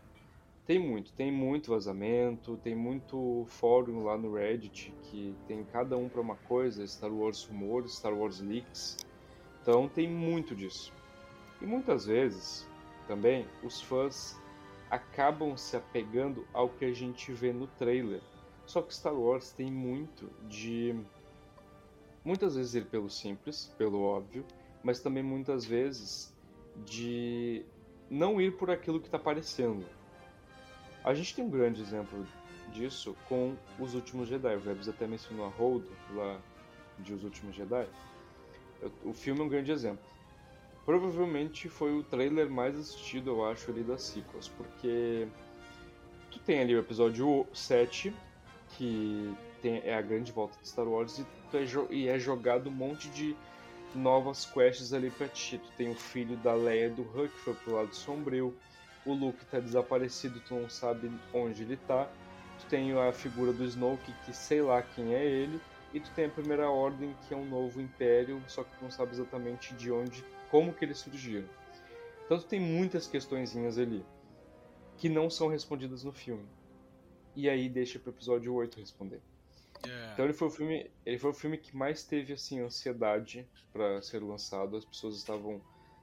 Tem muito, tem muito vazamento, tem muito fórum lá no Reddit que tem cada um para uma coisa, Star Wars rumores, Star Wars leaks. Então tem muito disso. E muitas vezes também os fãs acabam se apegando ao que a gente vê no trailer. Só que Star Wars tem muito de muitas vezes ir pelo simples, pelo óbvio, mas também muitas vezes de não ir por aquilo que está aparecendo. A gente tem um grande exemplo disso com Os Últimos Jedi. O Rebs até mencionou a Hold lá de Os Últimos Jedi. O filme é um grande exemplo. Provavelmente foi o trailer mais assistido, eu acho, ali das sequels, porque tu tem ali o episódio 7, que tem, é a grande volta de Star Wars, e, é, e é jogado um monte de novas quests ali pra ti. Tu tem o filho da Leia do Huck, que foi pro lado sombrio. O Luke tá desaparecido, tu não sabe onde ele tá. Tu tem a figura do Snoke, que sei lá quem é ele. E tu tem a Primeira Ordem, que é um novo império, só que tu não sabe exatamente de onde, como que eles surgiram. Então tu tem muitas questõezinhas ali, que não são respondidas no filme. E aí deixa pro episódio 8 responder. Yeah. Então ele foi o filme, ele foi o filme que mais teve assim ansiedade para ser lançado. As pessoas estavam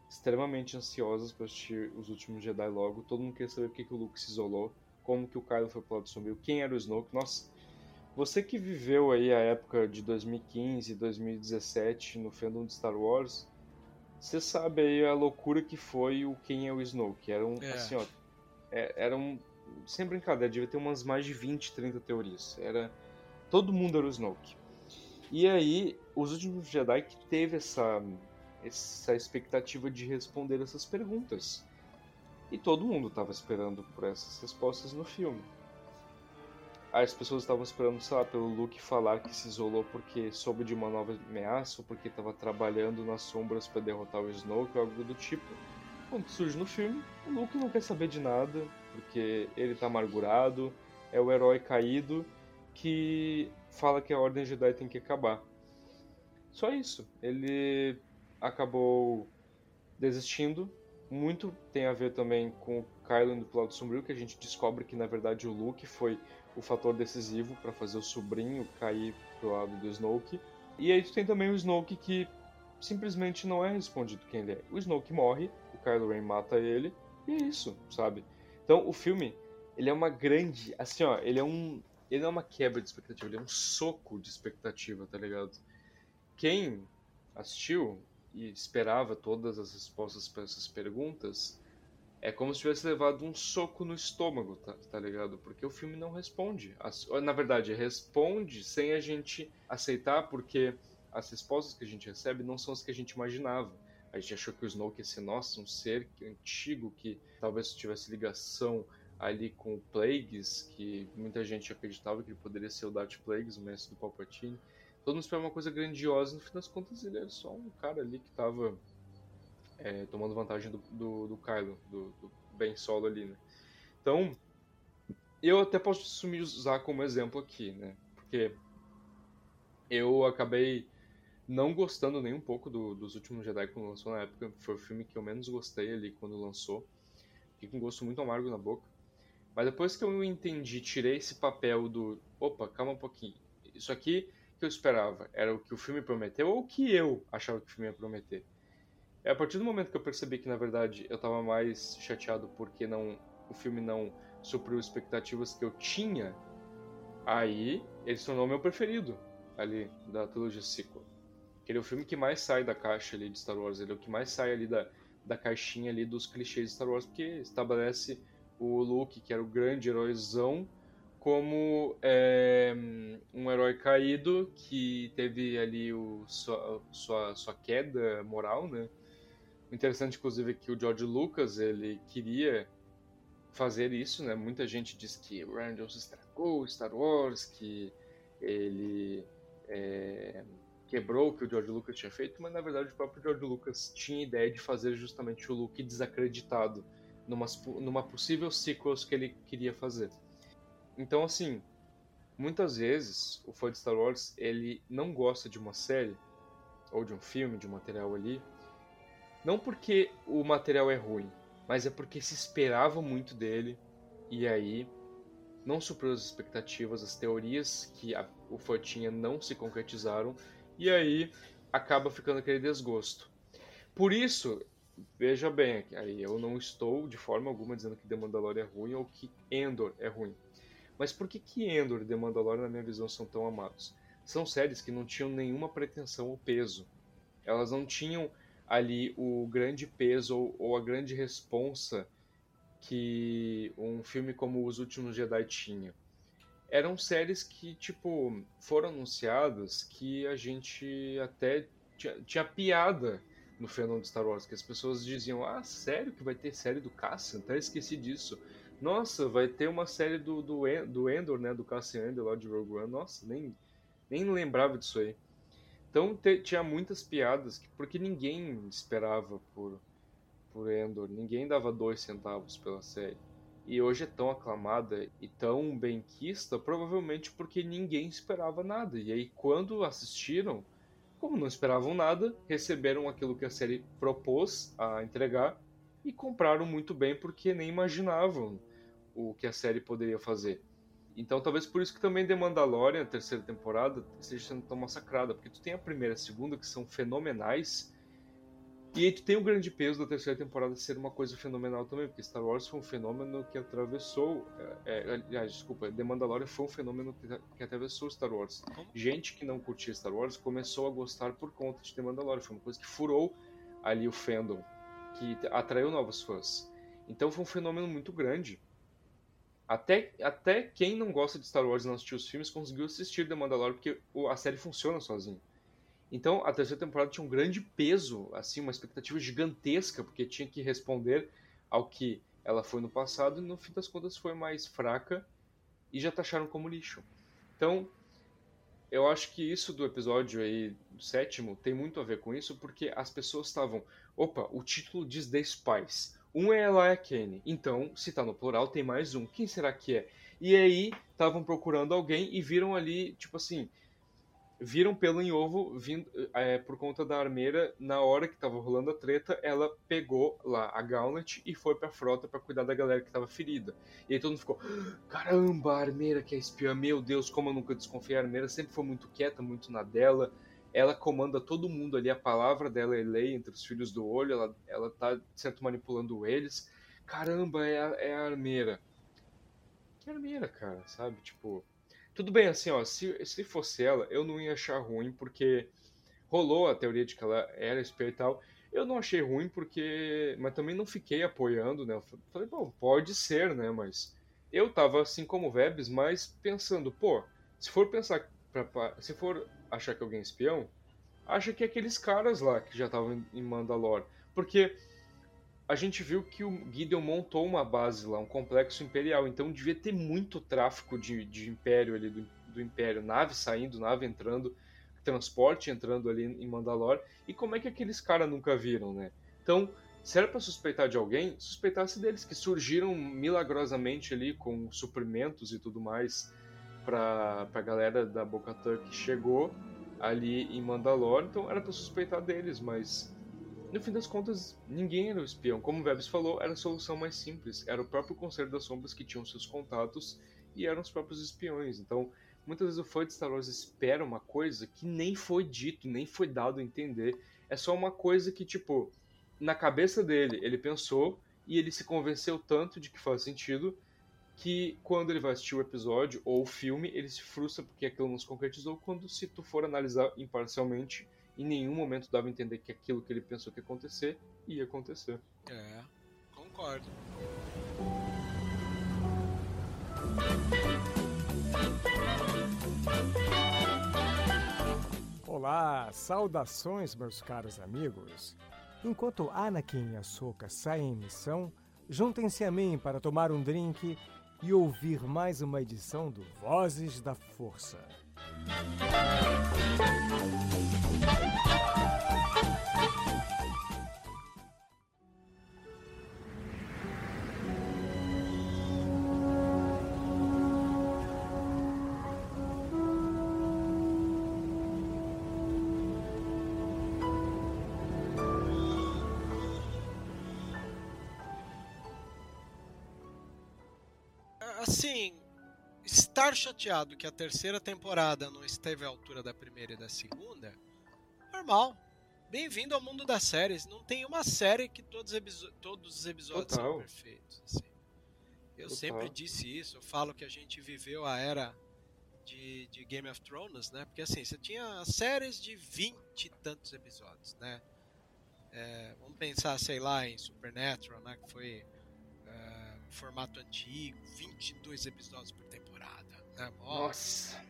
extremamente ansiosas para assistir os últimos Jedi logo. Todo mundo queria saber por que, que o Luke se isolou, como que o Kylo foi pro lado sombrio, quem era o Snoke. Nossa, você que viveu aí a época de 2015, 2017 no fandom de Star Wars, você sabe aí a loucura que foi o quem é o Snoke. Era um, yeah. assim, ó, é, era um sem brincadeira, devia ter umas mais de 20, 30 teorias. Era Todo mundo era o Snoke. E aí, os últimos Jedi que teve essa, essa expectativa de responder essas perguntas. E todo mundo estava esperando por essas respostas no filme. As pessoas estavam esperando, sei lá, pelo Luke falar que se isolou porque soube de uma nova ameaça ou porque estava trabalhando nas sombras para derrotar o Snoke ou algo do tipo. Quando surge no filme, o Luke não quer saber de nada, porque ele está amargurado, é o herói caído que fala que a Ordem Jedi tem que acabar. Só isso. Ele acabou desistindo. Muito tem a ver também com o Kylo do Plauto Sombrio, que a gente descobre que na verdade o Luke foi o fator decisivo para fazer o sobrinho cair pro lado do Snoke. E aí tu tem também o Snoke que simplesmente não é respondido quem ele é. O Snoke morre, o Kylo Ren mata ele, e é isso, sabe? Então o filme, ele é uma grande, assim ó, ele é um, ele não é uma quebra de expectativa, ele é um soco de expectativa, tá ligado? Quem assistiu e esperava todas as respostas para essas perguntas, é como se tivesse levado um soco no estômago, tá, tá ligado? Porque o filme não responde. Na verdade, responde sem a gente aceitar, porque as respostas que a gente recebe não são as que a gente imaginava. A gente achou que o Snoke ia ser, nossa, um ser antigo que talvez tivesse ligação ali com o Plagueis, que muita gente acreditava que ele poderia ser o Darth Plagueis, o mestre do Palpatine. Todo mundo esperava uma coisa grandiosa, no fim das contas ele era só um cara ali que estava é, tomando vantagem do, do, do Kylo, do, do, Ben Solo ali, né? Então, eu até posso assumir usar como exemplo aqui, né? Porque eu acabei não gostando nem um pouco do, dos últimos Jedi quando lançou na época. Foi o filme que eu menos gostei ali quando lançou. Fiquei com um gosto muito amargo na boca. Mas depois que eu entendi, tirei esse papel do. Opa, calma um pouquinho. Isso aqui que eu esperava era o que o filme prometeu ou o que eu achava que o filme ia prometer. É a partir do momento que eu percebi que, na verdade, eu estava mais chateado porque não, o filme não supriu expectativas que eu tinha, aí ele se tornou meu preferido ali da trilogia sequel. Ele é o filme que mais sai da caixa ali de Star Wars, ele é o que mais sai ali da, da caixinha ali dos clichês de Star Wars, porque estabelece o Luke, que era o grande heróizão, como é, um herói caído que teve ali o, sua, sua, sua queda moral, né? Interessante, inclusive, é que o George Lucas ele queria fazer isso, né? Muita gente diz que o Johnson estragou Star Wars, que ele é, quebrou o que o George Lucas tinha feito, mas na verdade o próprio George Lucas tinha ideia de fazer justamente o Luke desacreditado numa, numa possível sequels que ele queria fazer. Então, assim, muitas vezes o fã de Star Wars ele não gosta de uma série ou de um filme, de um material ali, não porque o material é ruim, mas é porque se esperava muito dele e aí não supriu as expectativas, as teorias que a, o fã tinha não se concretizaram e aí acaba ficando aquele desgosto. Por isso, veja bem, aí eu não estou de forma alguma dizendo que The Mandalorian é ruim ou que Endor é ruim. Mas por que, que Endor e The Mandalorian, na minha visão, são tão amados? São séries que não tinham nenhuma pretensão ou peso. Elas não tinham ali o grande peso ou, ou a grande responsa que um filme como Os Últimos Jedi tinha. Eram séries que, tipo, foram anunciadas que a gente até tinha, tinha piada no fenômeno de Star Wars, que as pessoas diziam, ah, sério que vai ter série do Cassian? Até esqueci disso. Nossa, vai ter uma série do, do, do Endor, né, do Cassian Endor lá de Rogue One. Nossa, nem, nem lembrava disso aí. Então te, tinha muitas piadas, porque ninguém esperava por, por Endor, ninguém dava dois centavos pela série. E hoje é tão aclamada e tão benquista, provavelmente porque ninguém esperava nada. E aí, quando assistiram, como não esperavam nada, receberam aquilo que a série propôs a entregar e compraram muito bem porque nem imaginavam o que a série poderia fazer. Então talvez por isso que também The Mandalorian, a terceira temporada, esteja sendo tão massacrada, porque tu tem a primeira e a segunda que são fenomenais, e aí tu tem o grande peso da terceira temporada ser uma coisa fenomenal também, porque Star Wars foi um fenômeno que atravessou, é, é, aliás, desculpa, The Mandalorian foi um fenômeno que, que atravessou Star Wars. Gente que não curtia Star Wars começou a gostar por conta de The Mandalorian, foi uma coisa que furou ali o fandom, que atraiu novos fãs. Então foi um fenômeno muito grande. Até, até quem não gosta de Star Wars e não assistiu os filmes conseguiu assistir The Mandalorian porque a série funciona sozinha. Então a terceira temporada tinha um grande peso, assim, uma expectativa gigantesca, porque tinha que responder ao que ela foi no passado e no fim das contas foi mais fraca e já taxaram como lixo. Então, eu acho que isso do episódio aí, do sétimo, tem muito a ver com isso, porque as pessoas estavam, opa, o título diz The. Um é ela é Kenny. Então, se tá no plural, tem mais um. Quem será que é? E aí, estavam procurando alguém e viram ali, tipo assim, viram pelo em ovo vindo, é, por conta da armeira. Na hora que tava rolando a treta, ela pegou lá a Gauntlet e foi pra frota para cuidar da galera que tava ferida. E aí todo mundo ficou: caramba, a armeira que é espiã, meu Deus, como eu nunca desconfiei. A armeira sempre foi muito quieta, muito na dela. Ela comanda todo mundo ali, a palavra dela é lei entre os filhos do olho, ela, ela tá, certo, manipulando eles. Caramba, é a, é a armeira. Que armeira, cara, sabe? Tipo, tudo bem, assim, ó, se, se fosse ela, eu não ia achar ruim, porque rolou a teoria de que ela era espiã e tal. Eu não achei ruim porque. Mas também não fiquei apoiando, né? Eu falei, bom, pode ser, né? Mas eu tava assim como Vebs, mas pensando, pô, se for pensar. Pra, se for achar que alguém é espião, acha que é aqueles caras lá que já estavam em Mandalore. Porque a gente viu que o Gideon montou uma base lá, um complexo imperial, então devia ter muito tráfico de, de império ali, do, do império, nave saindo, nave entrando, transporte entrando ali em Mandalore, e como é que aqueles caras nunca viram, né? Então, se era para suspeitar de alguém, suspeitasse deles, que surgiram milagrosamente ali com suprimentos e tudo mais para a galera da Boca que chegou ali em Mandalore, então era para suspeitar deles, mas no fim das contas, ninguém era o espião. Como o Vebs falou, era a solução mais simples. Era o próprio Conselho das Sombras que tinham seus contatos e eram os próprios espiões. Então, muitas vezes o fã de Star Wars espera uma coisa que nem foi dito, nem foi dado a entender. É só uma coisa que, tipo, na cabeça dele, ele pensou e ele se convenceu tanto de que faz sentido que quando ele vai assistir o episódio ou o filme, ele se frustra porque aquilo não se concretizou. Quando, se tu for analisar imparcialmente, em nenhum momento dava a entender que aquilo que ele pensou que ia acontecer ia acontecer. É, concordo. Olá, saudações, meus caros amigos. Enquanto Anakin e Ahsoka saem em missão, juntem-se a mim para tomar um drink e ouvir mais uma edição do Vozes da Força. Estar chateado que a terceira temporada não esteve à altura da primeira e da segunda, normal. Bem-vindo ao mundo das séries. Não tem uma série que todos, todos os episódios Total. são perfeitos. Assim. Eu Total. sempre disse isso. Eu falo que a gente viveu a era de, de, Game of Thrones, né? Porque assim, você tinha séries de 20 e tantos episódios, né? É, vamos pensar, sei lá, em Supernatural, né? Que foi formato antigo, 22 episódios por temporada. Né? Nossa.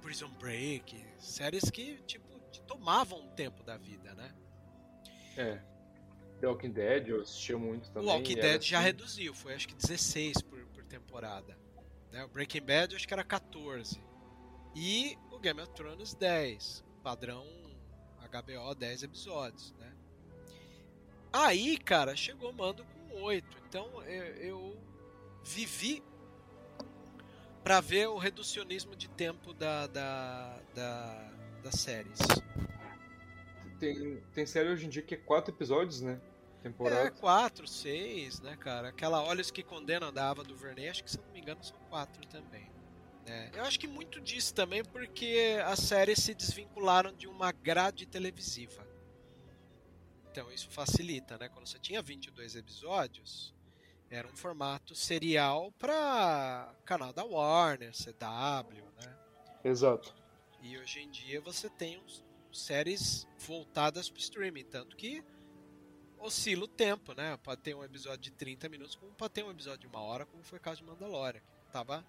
Prison Break, séries que, tipo, tomavam o tempo da vida, né? É. The Walking Dead eu assistia muito também. O Walking Dead já assim... reduziu, foi acho que 16 por, por temporada. Né? O Breaking Bad acho que era 14. E o Game of Thrones 10. Padrão HBO 10 episódios, né? Aí, cara, chegou o mando com 8. Então eu, eu vivi para ver o reducionismo de tempo da, da, da, das séries. Tem, tem série hoje em dia que é quatro episódios, né? Temporada. É, quatro, seis, né, cara? Aquela Olhos que Condenam da Ava do Verney, acho que se não me engano são quatro também. É, eu acho que muito disso também porque as séries se desvincularam de uma grade televisiva. Então isso facilita, né? Quando você tinha 22 episódios, era um formato serial para canal da Warner, CW, né? Exato. E hoje em dia você tem uns, séries voltadas para streaming, tanto que oscila o tempo, né? Pode ter um episódio de 30 minutos, como pode ter um episódio de uma hora, como foi o caso de Mandalorian, que estava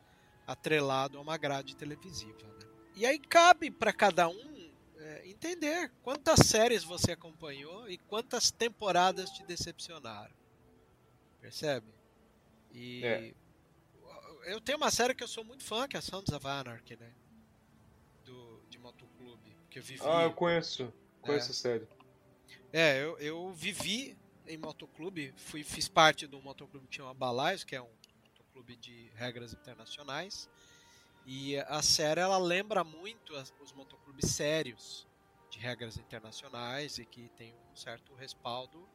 atrelado a uma grade televisiva, né? E aí cabe para cada um é, entender quantas séries você acompanhou e quantas temporadas te decepcionaram. Percebe? E É. eu tenho uma série que eu sou muito fã, que é Sons of Anarchy, né? Do, de Motoclube. Que eu vivi. Ah, eu conheço. Conheço a série. É, eu, eu vivi em motoclube, fui, fiz parte do motoclube que chama Balais, que é um motoclube de regras internacionais. E a série ela lembra muito as- os motoclubes sérios de regras internacionais e que tem um certo respaldo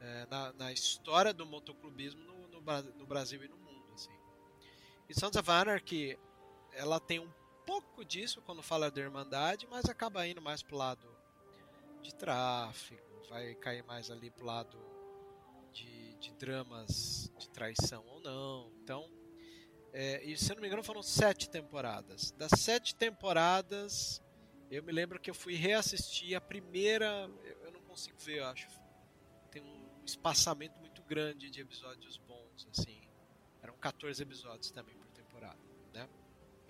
é, na, na história do motoclubismo no, no no Brasil e no mundo. Assim. E Sons of Anarchy, ela tem um pouco disso quando fala da Irmandade, mas acaba indo mais pro lado de tráfico, vai cair mais ali pro lado de, de dramas de traição ou não. Então, é, e se eu não me engano, foram sete temporadas. Das sete temporadas, eu me lembro que eu fui reassistir a primeira. Eu, eu não consigo ver, eu acho. Espaçamento muito grande de episódios bons, assim. Eram 14 episódios também por temporada, né?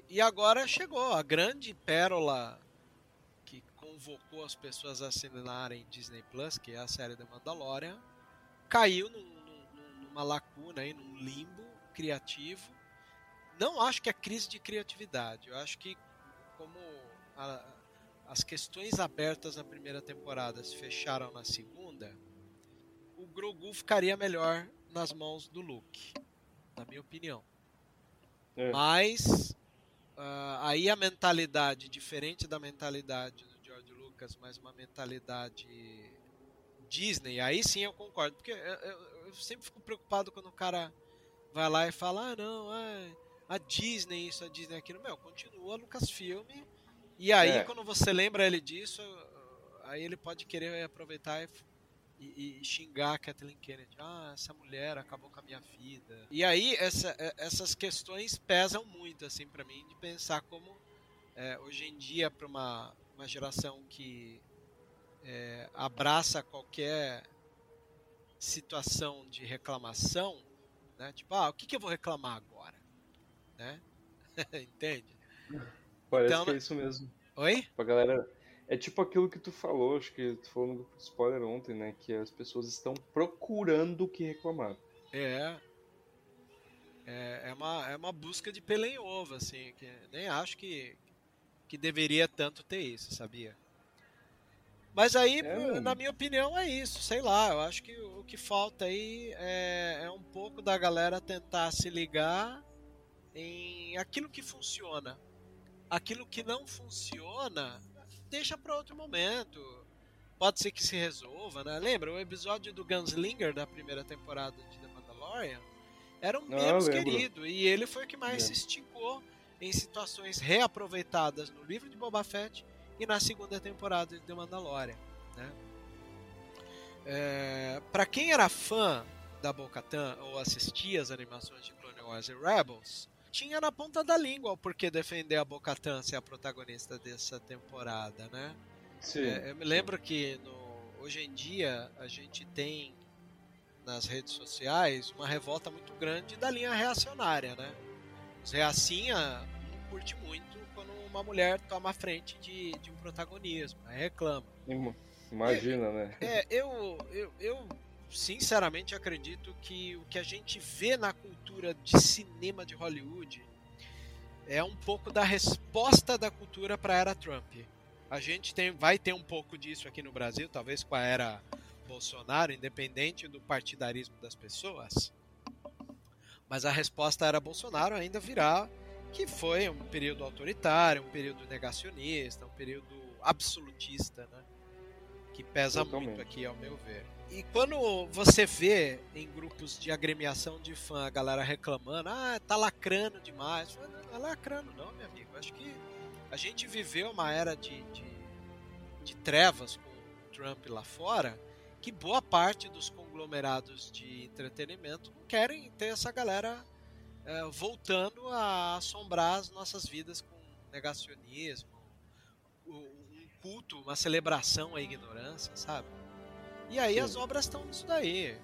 E agora chegou a grande pérola que convocou as pessoas a assinarem Disney Plus, que é a série The Mandalorian, caiu num- num- numa lacuna aí, num limbo criativo. Não acho que é crise de criatividade. Eu acho que como a- as questões abertas na primeira temporada se fecharam na segunda, o Grogu ficaria melhor nas mãos do Luke, na minha opinião. É. Mas ah, aí a mentalidade, diferente da mentalidade do George Lucas, mas uma mentalidade Disney, aí sim eu concordo. Porque eu, eu- eu sempre fico preocupado quando o cara vai lá e fala, ah não, é, a Disney isso, a Disney aquilo. Meu, continua Lucasfilm. E aí É. quando você lembra ele disso, aí ele pode querer aproveitar e e, e xingar a Kathleen Kennedy. Ah, essa mulher acabou com a minha vida. E aí essa- é- essas questões pesam muito assim para mim de pensar como é, hoje em dia para uma, uma geração que é, abraça qualquer situação de reclamação, né? Tipo, ah, o que, que eu vou reclamar agora, né? Entende? Parece Então, que é isso mesmo. Oi? Pra galera. É tipo aquilo que tu falou, acho que tu falou no grupo de spoiler ontem, né? Que as pessoas estão procurando o que reclamar. É. É, é, uma, é uma busca de pelo em ovo, assim. Que nem acho que, que deveria tanto ter isso, sabia? Mas aí, É. na minha opinião, é isso. Sei lá, eu acho que o que falta aí é, é um pouco da galera tentar se ligar em aquilo que funciona. Aquilo que não funciona, deixa para outro momento. Pode ser que se resolva, né? Lembra o episódio do Gunslinger da primeira temporada de The Mandalorian? Era o Ah, menos querido e ele foi o que mais É. se esticou em situações reaproveitadas no livro de Boba Fett e na segunda temporada de The Mandalorian, né? É, para quem era fã da Bo-Katan ou assistia as animações de Clone Wars e Rebels, tinha na ponta da língua o porquê defender a Bo-Katan ser a protagonista dessa temporada, né? Sim. É, eu me lembro que no- hoje em dia a gente tem nas redes sociais uma revolta muito grande da linha reacionária, né? Os reacinha não curte muito quando uma mulher toma a frente de, de um protagonismo, aí reclama. Ima- Imagina, né? É, eu, eu, eu sinceramente acredito que o que a gente vê na cultura de cinema de Hollywood é um pouco da resposta da cultura para a era Trump. A gente tem, vai ter um pouco disso aqui no Brasil, talvez com a era Bolsonaro, independente do partidarismo das pessoas. Mas a resposta era Bolsonaro ainda virá, que foi um período autoritário, um período negacionista, um período absolutista, né? Que pesa Totalmente. muito aqui, ao meu ver. E quando você vê em grupos de agremiação de fã a galera reclamando, ah, tá lacrando demais. Não, não é lacrando, não, meu amigo. Acho que a gente viveu uma era de, de, de trevas com o Trump lá fora, que boa parte dos conglomerados de entretenimento não querem ter essa galera eh, voltando a assombrar as nossas vidas com negacionismo, um culto, uma celebração à ignorância, sabe? E aí Sim. as obras estão nisso daí.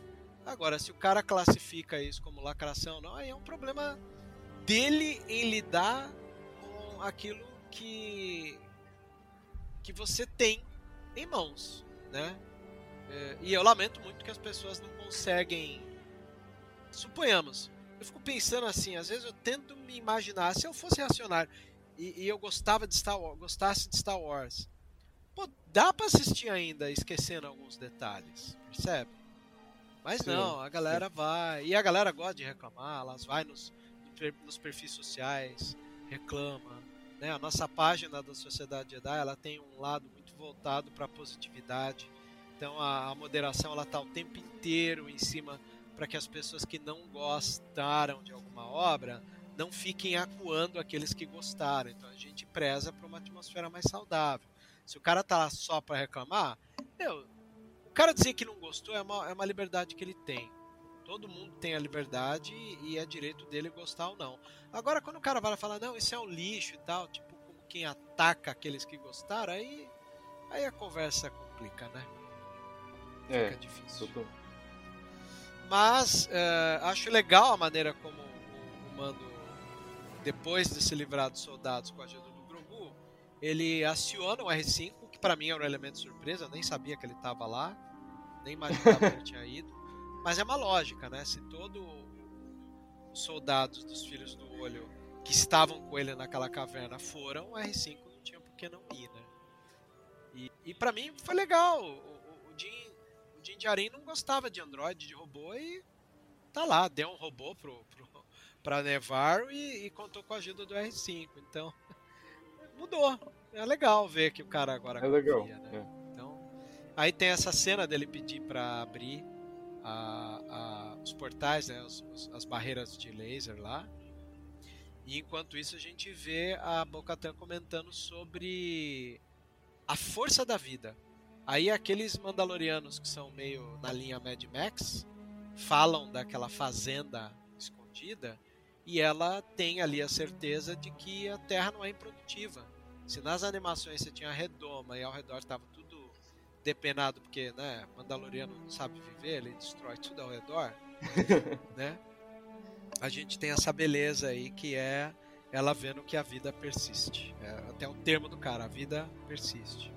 Agora, se o cara classifica isso como lacração, não, aí é um problema dele em lidar com aquilo que que você tem em mãos, né? É, e eu lamento muito que as pessoas não conseguem suponhamos, eu fico pensando assim, às vezes eu tento me imaginar, se eu fosse reacionário e, e eu gostava de Star Wars, gostasse de Star Wars, pô, dá para assistir ainda esquecendo alguns detalhes, percebe? Mas sim, não, a galera sim. vai. E a galera gosta de reclamar, elas vai nos, nos perfis sociais, reclama. Né? A nossa página da Sociedade Jedi ela tem um lado muito voltado para a positividade. Então a, a moderação ela está o tempo inteiro em cima para que as pessoas que não gostaram de alguma obra não fiquem acuando aqueles que gostaram. Então a gente preza para uma atmosfera mais saudável. Se o cara tá lá só para reclamar, meu, o cara dizer que não gostou é uma, é uma liberdade que ele tem. Todo mundo tem a liberdade e é direito dele gostar ou não. Agora, quando o cara vai falar, não, isso é um lixo e tal, tipo, como quem ataca aqueles que gostaram, aí, aí a conversa complica, né? Fica é, difícil. Tô... Mas uh, acho legal a maneira como o, o Mando, depois de se livrar dos soldados com a ajuda ele aciona o R5, que para mim era um elemento surpresa, eu nem sabia que ele estava lá, nem imaginava que ele tinha ido. Mas é uma lógica, né? Se todos os soldados dos Filhos do Olho que estavam com ele naquela caverna foram, o R5 não tinha por que não ir, né? E, e para mim foi legal. O, o, Jim Din Djarin não gostava de Android, de robô, e tá lá, deu um robô pro, pro, pra Nevarro e, e contou com a ajuda do R5. Então, mudou. É legal ver que o cara agora é legal. Né? é. Então, aí tem essa cena dele pedir para abrir a, a, os portais, né, os, os, as barreiras de laser lá. E enquanto isso a gente vê a Bocatan comentando sobre a força da vida. Aí aqueles Mandalorianos que são meio na linha Mad Max falam daquela fazenda escondida e ela tem ali a certeza de que a Terra não é improdutiva. Se nas animações você tinha redoma e ao redor estava tudo depenado porque, né, Mandaloriano não sabe viver, ele destrói tudo ao redor, né? A gente tem essa beleza aí que é ela vendo que a vida persiste. É até o termo do cara, a vida persiste.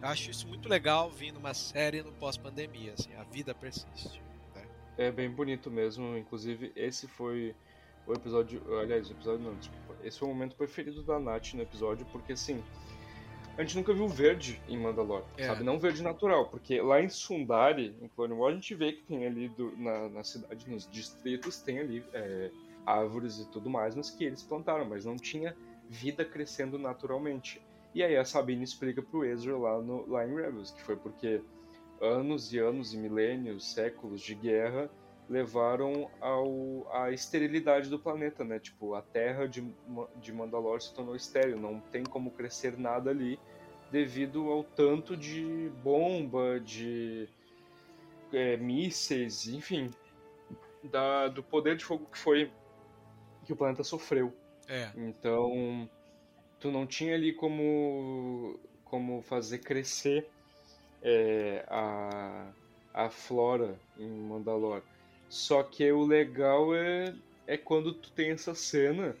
Eu acho isso muito legal vindo uma série no pós-pandemia, assim, a vida persiste. Né? É bem bonito mesmo, inclusive esse foi o episódio, aliás, o episódio não, desculpa, esse foi o momento preferido da Nath no episódio, porque assim, a gente nunca viu verde em Mandalore, é. sabe? Não verde natural, porque lá em Sundari, em Clone Wars, a gente vê que tem ali do, na, na cidade, nos distritos, tem ali é, árvores e tudo mais, mas que eles plantaram, mas não tinha vida crescendo naturalmente. E aí a Sabine explica pro Ezra lá, no, lá em Rebels, que foi porque anos e anos e milênios, séculos de guerra levaram ao, à esterilidade do planeta, né? Tipo, a terra de, de Mandalore se tornou estéril, não tem como crescer nada ali devido ao tanto de bomba, de é, mísseis, enfim, da, do poder de fogo que foi que o planeta sofreu. É. Então, tu não tinha ali como, como fazer crescer é, a, a flora em Mandalore. Só que o legal é, é quando tu tem essa cena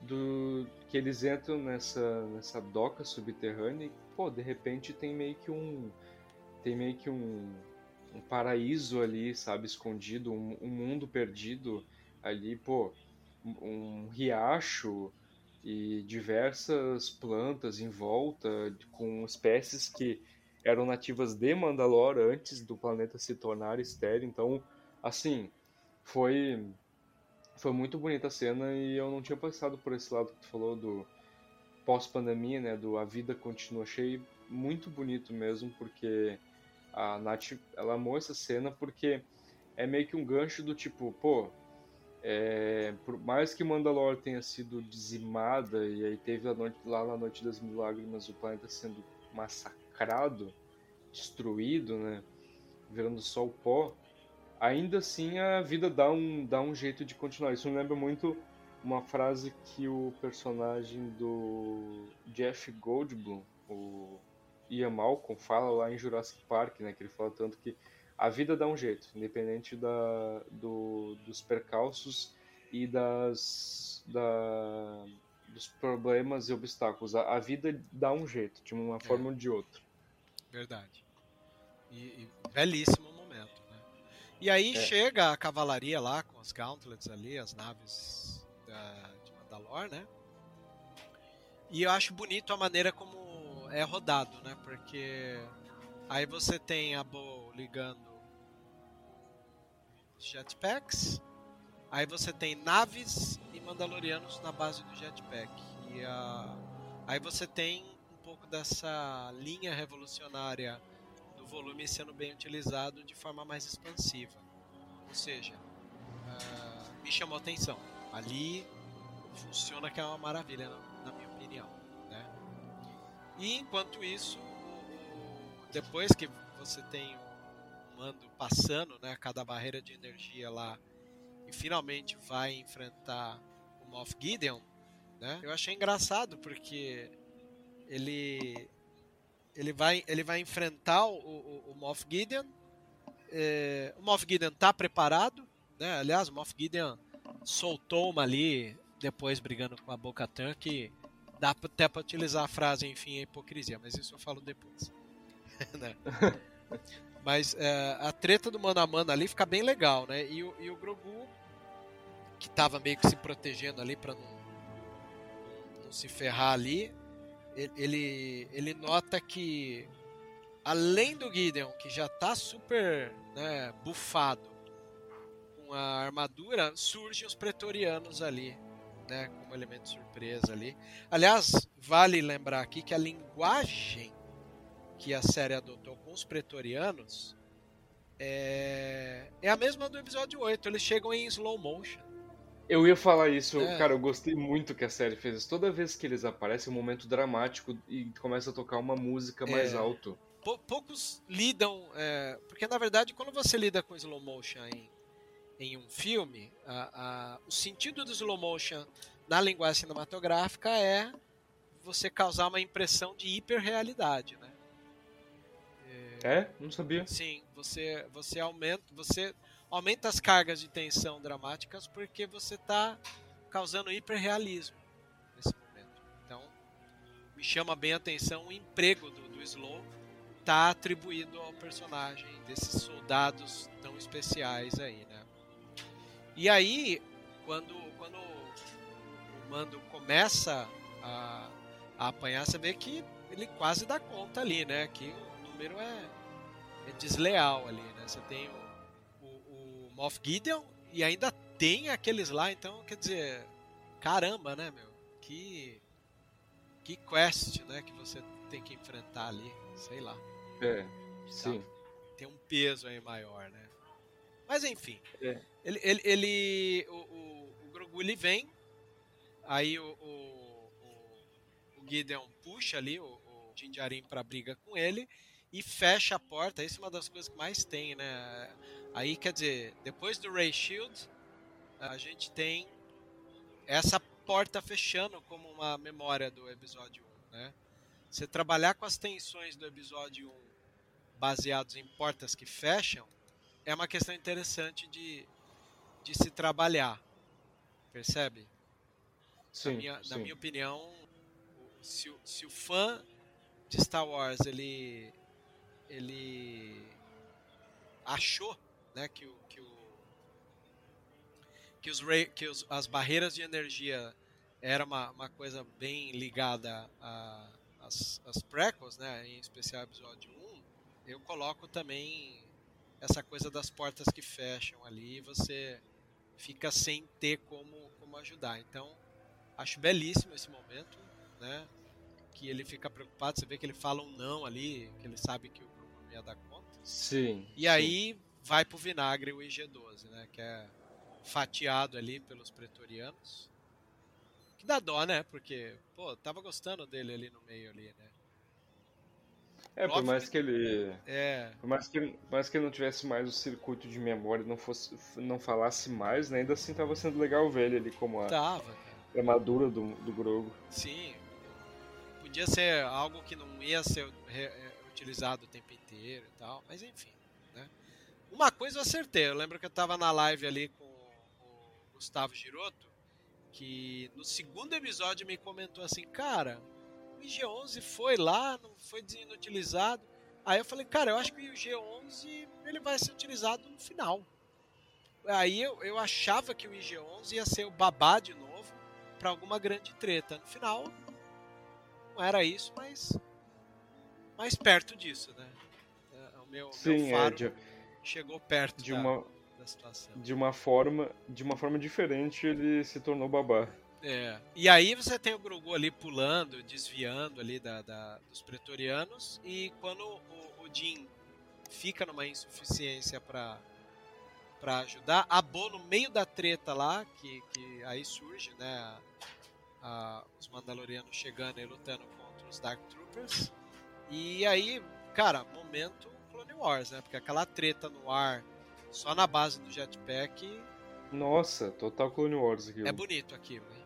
do que eles entram nessa, nessa doca subterrânea e, pô, de repente tem meio que um tem meio que um, um paraíso ali, sabe, escondido, um, um mundo perdido ali, pô, um, riacho, e diversas plantas em volta, com espécies que eram nativas de Mandalore antes do planeta se tornar estéreo. Então, assim, foi foi muito bonita a cena e eu não tinha passado por esse lado que tu falou do pós-pandemia, né, do a vida continua. Achei muito bonito mesmo, porque a Nath, ela amou essa cena porque é meio que um gancho do tipo, pô, é, por mais que Mandalore tenha sido dizimada e aí teve a noite, lá na Noite das Mil Lágrimas o planeta sendo massacrado, destruído, né, virando só o pó, ainda assim a vida dá um, dá um jeito de continuar. Isso me lembra muito uma frase que o personagem do Jeff Goldblum, o Ian Malcolm, fala lá em Jurassic Park, né, que ele fala tanto que a vida dá um jeito, independente da, do, dos percalços e das, da, dos problemas e obstáculos. A, a, vida dá um jeito, de uma é. forma ou de outra. Verdade. E, e belíssimo? E aí É. chega a cavalaria lá com os gauntlets ali, as naves da, de Mandalor, né? E eu acho bonito a maneira como é rodado, né? Porque aí você tem a Bo ligando jetpacks, aí você tem naves e Mandalorianos na base do jetpack. E a... aí você tem um pouco dessa linha revolucionária volume sendo bem utilizado de forma mais expansiva. Ou seja, ah, me chamou atenção. Ali funciona que é uma maravilha, na, minha opinião. Né? E enquanto isso, depois que você tem o mando passando, né, cada barreira de energia lá, e finalmente vai enfrentar o Moff Gideon, né? Eu achei engraçado porque ele ele vai ele vai enfrentar o, o, o Moff Gideon. É, o Moff Gideon tá preparado, né? Aliás, o Moff Gideon soltou uma ali depois brigando com a Boca Tan que dá até para utilizar a frase enfim é hipocrisia, mas isso eu falo depois. Né? Mas é, a treta do mano a mano ali fica bem legal, né? E o, e o Grogu que tava meio que se protegendo ali para não, não se ferrar ali, ele- ele, nota que além do Gideon, que já tá super né, bufado com a armadura, surgem os pretorianos ali, né, como elemento surpresa ali. Aliás, vale lembrar aqui que a linguagem que a série adotou com os pretorianos é, é a mesma do episódio 8. Eles chegam em slow motion. Eu ia falar isso, É. cara, eu gostei muito que a série fez isso. Toda vez que eles aparecem, é um momento dramático e começa a tocar uma música mais É. alto. Pou- poucos lidam. é, porque na verdade, quando você lida com slow motion em, em um filme, a- a- o sentido do slow motion na linguagem cinematográfica é você causar uma impressão de hiperrealidade, né? É? Não sabia. Sim, você, você aumenta, você aumenta as cargas de tensão dramáticas porque você está causando hiperrealismo nesse momento. Então, me chama bem a atenção o emprego do, do Slow tá atribuído ao personagem desses soldados tão especiais aí, né? E aí, quando, quando o Mando começa a, a apanhar, você vê que ele quase dá conta ali, né? Que o número é, é desleal ali, né? Você tem o, Moff Gideon e ainda tem aqueles lá, então, quer dizer, caramba, né, meu? Que, que quest, né, que você tem que enfrentar ali, sei lá. É, sim. Tem um peso aí maior, né? Mas enfim, É. ele, ele, ele- o, o, o Grogu ele vem, aí o, o, o, o Gideon puxa ali o, o Jinjarin pra briga com ele e fecha a porta. Isso é uma das coisas que mais tem, né? Aí quer dizer, depois do Ray Shield, a gente tem essa porta fechando como uma memória do episódio 1, né? Você trabalhar com as tensões do episódio 1 baseados em portas que fecham é uma questão interessante de, de se trabalhar. Percebe? Sim, na, minha, na sim. minha opinião, se, o- se o fã de Star Wars ele ele achou, né, que o que o que os, que os as barreiras de energia era uma, uma coisa bem ligada as, as prequels, né, em especial episódio 1, eu coloco também essa coisa das portas que fecham ali e você fica sem ter como, como ajudar. Então, acho belíssimo esse momento, né? Que ele fica preocupado, você vê que ele fala um não ali, que ele sabe que o Bruno não ia dar conta. Sim. E aí vai pro vinagre o IG-12, né? Que é fatiado ali pelos pretorianos. Que dá dó, né? Porque, pô, tava gostando dele ali no meio ali, né? É, por mais que- que ele. É, Por mais que, mais que ele não tivesse mais o circuito de memória e não, fosse, não falasse mais, né, ainda assim tava sendo legal ver ele ali como a tava, cara. armadura do, do Grogu. Sim. Podia ser algo que não ia ser é, utilizado o tempo inteiro e tal, mas enfim. Uma coisa eu acertei, eu lembro que eu tava na live ali com o Gustavo Giroto, que no segundo episódio me comentou assim, cara, o IG-11 foi lá, não foi inutilizado. Aí eu falei, cara, eu acho que o IG-11 ele vai ser utilizado no final. Aí eu, eu achava que o IG-11 ia ser o babá de novo para alguma grande treta. No final, não era isso, mas mais perto disso, né? É, o meu, Sim, meu faro é, chegou perto de da, uma da situação. de uma forma de uma forma diferente ele se tornou babá. É. E aí você tem o Grogu ali pulando, desviando ali da, da dos pretorianos e quando o, o Jin fica numa insuficiência para para ajudar, a Bo no meio da treta lá, que, que aí surge, né, a, a, os Mandalorianos chegando e lutando contra os Dark Troopers. E aí, cara, momento Clone Wars, né? Porque aquela treta no ar, só na base do jetpack, Nossa, total Clone Wars aquilo. é bonito aquilo, hein?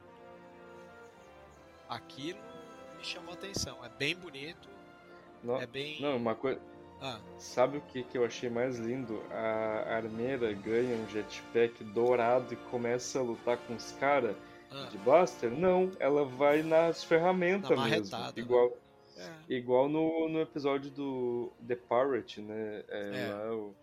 Aquilo me chamou a atenção. É bem bonito, No- é bem. Não, uma coisa. Ah, Sabe o que, que eu achei mais lindo? A armeira ganha um jetpack dourado e começa a lutar com os caras ah, de Blaster? Não, ela vai nas ferramentas Na mesmo. marretada, né? Igual, é. igual no, no episódio do The Pirate, né? É, É. lá o-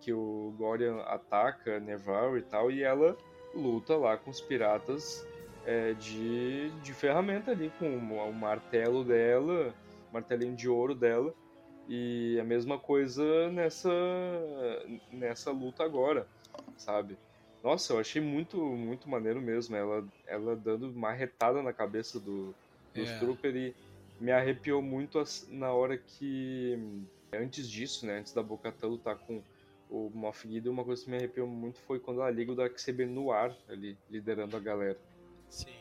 que o Gorian ataca Nevarro e tal, e ela luta lá com os piratas é, de, de ferramenta ali, com o, o martelo dela, martelinho de ouro dela. E a mesma coisa nessa, nessa luta agora, sabe? Nossa, eu achei muito, muito maneiro mesmo. Ela, ela dando uma retada na cabeça do, dos É. Trooper e me arrepiou muito na hora que. Antes disso, né? Antes da Bocatã lutar com o Moff Gideon, uma coisa que me arrepiou muito foi quando ela liga o Dark Saber no ar, ali, liderando a galera. Sim.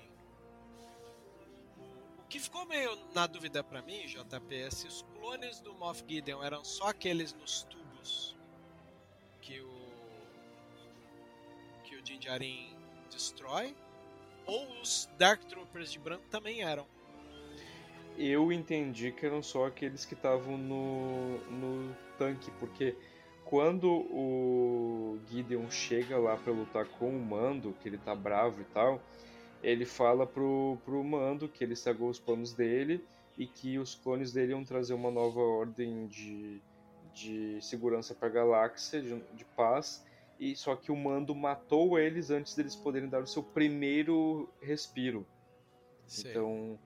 O que ficou meio na dúvida pra mim, JP, é se os clones do Moff Gideon eram só aqueles nos tubos que o que o Din Djarin destrói, ou os Dark Troopers de branco também eram. Eu entendi que eram só aqueles que estavam no, no tanque, porque quando o Gideon chega lá pra lutar com o Mando, que ele tá bravo e tal, ele fala pro, pro Mando que ele estragou os planos dele e que os clones dele iam trazer uma nova ordem de, de segurança pra galáxia, de, de paz, e só que o Mando matou eles antes deles poderem dar o seu primeiro respiro. Sei. Então,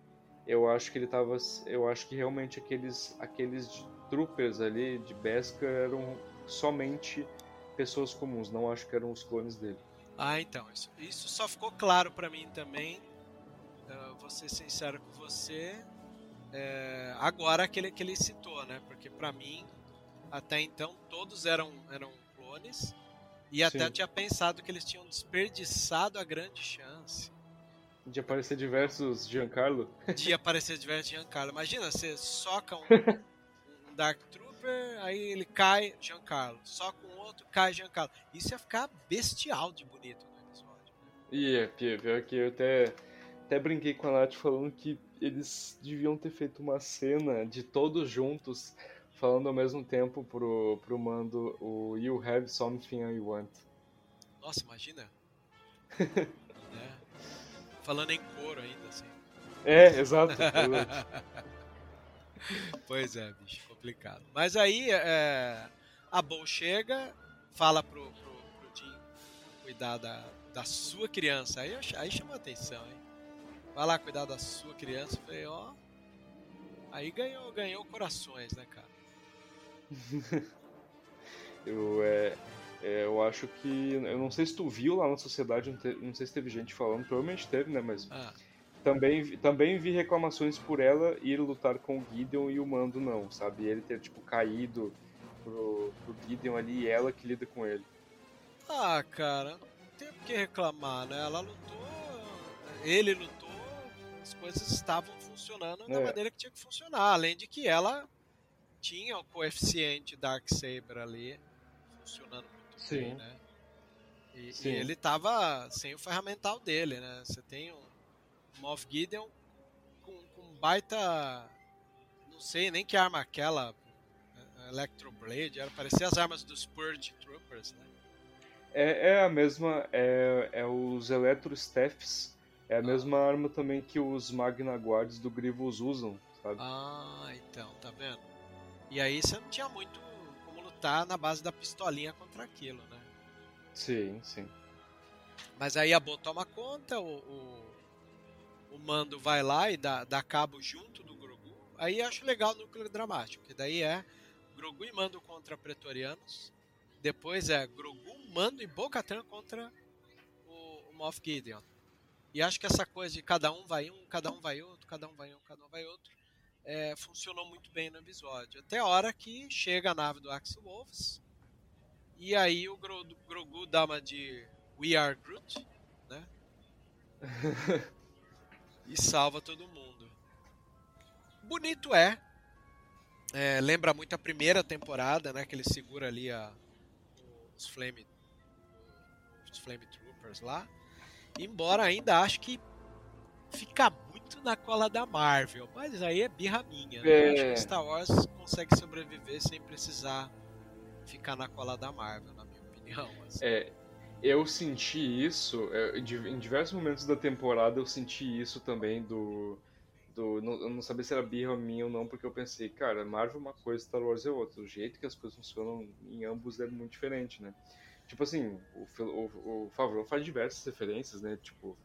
eu acho que ele tava. Eu acho que realmente aqueles, aqueles troopers ali de Beskar eram somente pessoas comuns, não acho que eram os clones dele. Ah, então, isso, isso só ficou claro pra mim também. eh, vou ser sincero com você. eh, agora aquele que ele citou, né? Porque pra mim, até então, todos eram, eram clones. E até Sim. tinha pensado que eles tinham desperdiçado a grande chance De aparecer diversos Giancarlo. de aparecer diversos Giancarlo. Imagina, você soca um, um Dark Trooper, aí ele cai, Giancarlo. Soca um outro, cai, Giancarlo. Isso ia ficar bestial de bonito no episódio. E é, pior pior que eu até, até brinquei com a Nath falando que eles deviam ter feito uma cena de todos juntos, falando ao mesmo tempo pro, pro mando o You Have Something I Want. Nossa, imagina. Falando em coro ainda, assim. É, exato. exato. Pois é, bicho, complicado. Mas aí é, a Bo chega, fala pro, pro, pro Jim cuidar da, da sua criança. Aí, aí chama a atenção, hein? Vai lá cuidar da sua criança. Eu Falei, ó. Aí ganhou, ganhou corações, né, cara? Eu, é, é, eu acho que. Eu não sei se tu viu lá na sociedade, não, te- não sei se teve gente falando, provavelmente teve, né? Mas Ah, também, vi- também vi reclamações por ela ir lutar com o Gideon e o Mando não, sabe? Ele ter, tipo, caído pro, pro Gideon ali e ela que lida com ele. ah, cara, não tem o que reclamar, né? Ela lutou, ele lutou, as coisas estavam funcionando da É. maneira que tinha que funcionar. Além de que ela tinha o coeficiente Dark Saber ali funcionando Sim. né? E, e Sim. ele tava sem o ferramental dele, né? Você tem um Moff Gideon com, com baita. Não sei nem que arma aquela. eh, Electroblade, era parecia as armas dos Purge Troopers, né? É, é a mesma. É, é os Electro Staffs. É a Ah. mesma arma também que os Magna Guards do Grievous usam, sabe? Ah, então, tá vendo? E aí você não tinha muito lutar na base da pistolinha contra aquilo, né? Sim, sim. Mas aí a Bo toma conta, o, o, o Mando vai lá e dá, dá cabo junto do Grogu. Aí acho legal o núcleo dramático, que daí é Grogu e Mando contra Pretorianos. Depois é Grogu, Mando e Bo-Katan contra o, o Moff Gideon. E acho que essa coisa de cada um vai um, cada um vai outro, cada um vai um, cada um vai outro, é, funcionou muito bem no episódio. Até a hora que chega a nave do Axel Wolves. E aí o Grogu dá uma de We Are Groot, né? e salva todo mundo. Bonito é. é. Lembra muito a primeira temporada, né? Que ele segura ali a, os Flame, os Flame Troopers lá. Embora ainda acho que fica muito na cola da Marvel, mas aí é birra minha. Né? É. Acho que Star Wars consegue sobreviver sem precisar ficar na cola da Marvel, na minha opinião. Assim. É, eu senti isso, é, em diversos momentos da temporada eu senti isso também do. do não, eu não sabia se era birra minha ou não, porque eu pensei, cara, Marvel é uma coisa, Star Wars é outra. O jeito que as coisas funcionam em ambos é muito diferente, né? Tipo assim, o, o, o Favreau faz diversas referências, né? Tipo,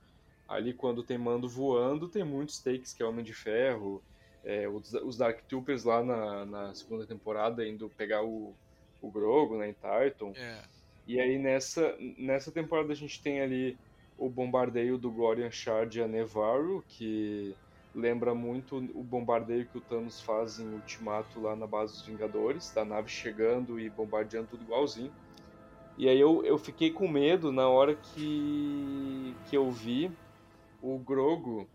ali quando tem Mando voando, tem muitos takes que é Homem de Ferro, é, os, os Dark Troopers lá na, na segunda temporada indo pegar o, o Grogo, né, em Titan. É. E aí nessa, nessa temporada a gente tem ali o bombardeio do Glorian Shard a Nevarro, que lembra muito o bombardeio que o Thanos faz em Ultimato lá na base dos Vingadores, da nave chegando e bombardeando tudo igualzinho. E aí eu, eu fiquei com medo na hora que, que eu vi o Grogo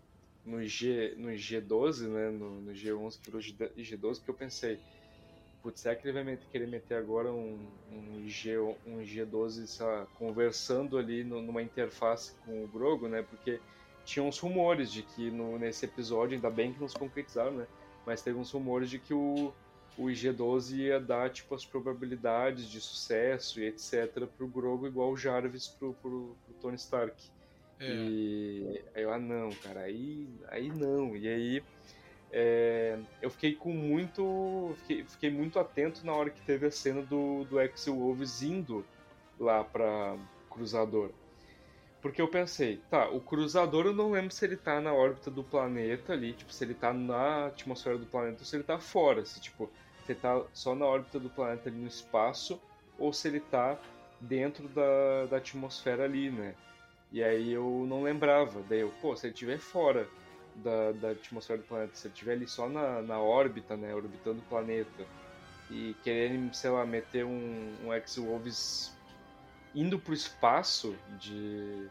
no, G, no G12, né, no, no G11 que virou G12, que eu pensei, putz, será que ele vai querer meter agora um, um, G, um G12 sabe, conversando ali no, numa interface com o Grogo, né? Porque tinha uns rumores de que no, nesse episódio, ainda bem que não se concretizaram, né? Mas teve uns rumores de que o, o IG-12 ia dar tipo as probabilidades de sucesso e etc pro Grogu igual o Jarvis pro, pro, pro Tony Stark. É. E aí eu, ah não, cara, aí, aí não. E aí é, eu fiquei com muito. Fiquei, fiquei, muito atento na hora que teve a cena do, do Axel Wolves indo lá pra Cruzador. Porque eu pensei, tá, o Cruzador eu não lembro se ele tá na órbita do planeta ali, tipo, se ele tá na atmosfera do planeta ou se ele tá fora. Se, tipo, se ele tá só na órbita do planeta ali no espaço ou se ele tá dentro da, da atmosfera ali, né? E aí eu não lembrava. Daí eu, pô, se ele estiver fora da, da atmosfera do planeta, se ele estiver ali só na, na órbita, né, orbitando o planeta, e querendo, sei lá, meter um, um X-Wolves indo pro espaço de,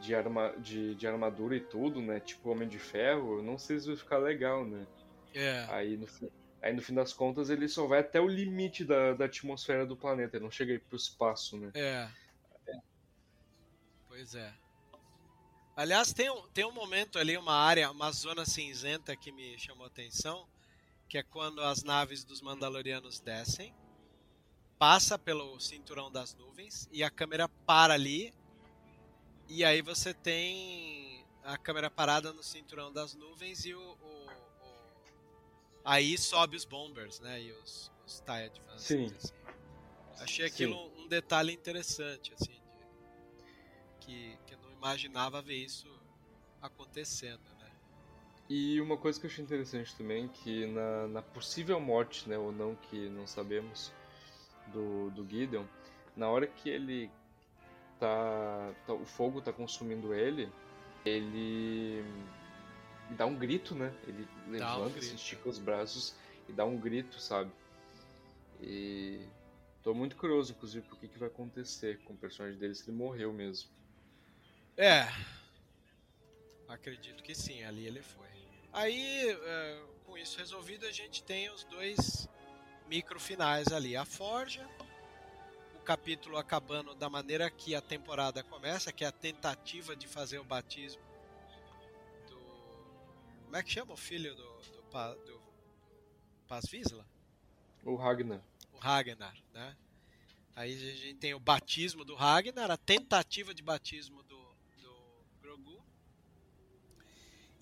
de, arma, de, de armadura e tudo, né, tipo Homem de Ferro, não sei se vai ficar legal, né. É. Aí no, aí no fim das contas ele só vai até o limite da, da atmosfera do planeta, ele não chega aí pro espaço, né. É. Pois é. Aliás, tem um, tem um momento ali, uma área, uma zona cinzenta que me chamou a atenção, que é quando as naves dos Mandalorianos descem, passa pelo cinturão das nuvens e a câmera para ali, e aí você tem a câmera parada no cinturão das nuvens e o, o, o... aí sobe os bombers, né, e os, os TIE Advanced. Sim. Assim. Achei aquilo Sim. um detalhe interessante, assim, que, que imaginava ver isso acontecendo, né? E uma coisa que eu achei interessante também, que na, na possível morte, né, ou não, que não sabemos, do, do Gideon, na hora que ele tá, tá o fogo tá consumindo ele, ele dá um grito, né? Ele levanta, um estica os braços e dá um grito, sabe? E tô muito curioso, inclusive, por que, que vai acontecer com o personagem dele se ele morreu mesmo. É. Acredito que sim, ali ele foi. Aí, é, com isso resolvido, a gente tem os dois micro finais ali. A Forja, o capítulo acabando da maneira que a temporada começa, que é a tentativa de fazer o batismo do. Como é que chama o filho do, do, do Paz Visla? O Ragnar. O Ragnar, né? Aí a gente tem o batismo do Ragnar, a tentativa de batismo do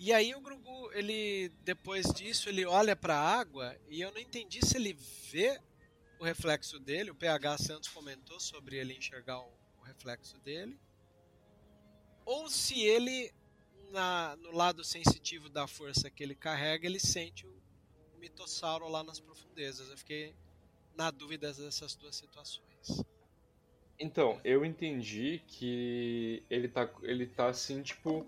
E aí o Grogu, ele depois disso, ele olha para a água e eu não entendi se ele vê o reflexo dele. O PH Santos comentou sobre ele enxergar o, reflexo dele. Ou se ele na, no lado sensitivo da força que ele carrega, ele sente o, o mitossauro lá nas profundezas. Eu fiquei na dúvida dessas duas situações. Então, eu entendi que ele tá, ele tá assim, tipo,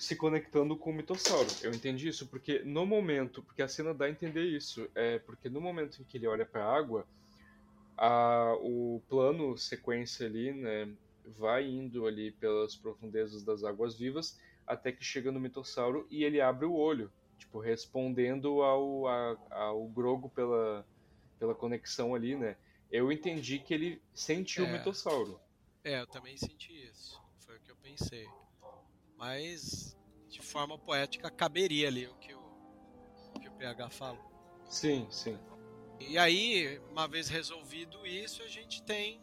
se conectando com o mitossauro. Eu entendi isso porque no momento, porque a cena dá a entender isso, é porque no momento em que ele olha para a água, a, o plano sequência ali, né, vai indo ali pelas profundezas das águas vivas até que chega no mitossauro e ele abre o olho, tipo respondendo ao a, ao Grogo pela pela conexão ali, né? Eu entendi que ele sentiu é. o mitossauro. É, eu também senti isso. Foi o que eu pensei. Mas, de forma poética, caberia ali o que o, o que o PH falou. Sim, sim. E aí, uma vez resolvido isso, a gente tem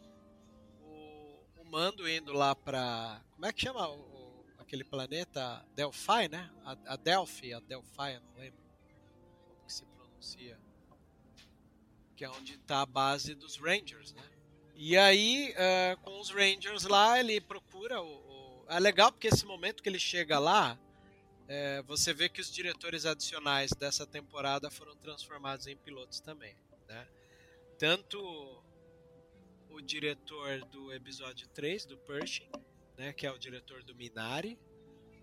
o, o Mando indo lá pra. Como é que chama o, aquele planeta? Delphi, né? A, a Delphi, a Delphi, eu não lembro como que se pronuncia. Que é onde está a base dos Rangers, né? E aí, uh, com os Rangers lá, ele procura o, é legal porque esse momento que ele chega lá, é, você vê que os diretores adicionais dessa temporada foram transformados em pilotos também. Né? Tanto o diretor do episódio 3, do Pershing, né, que é o diretor do Minari,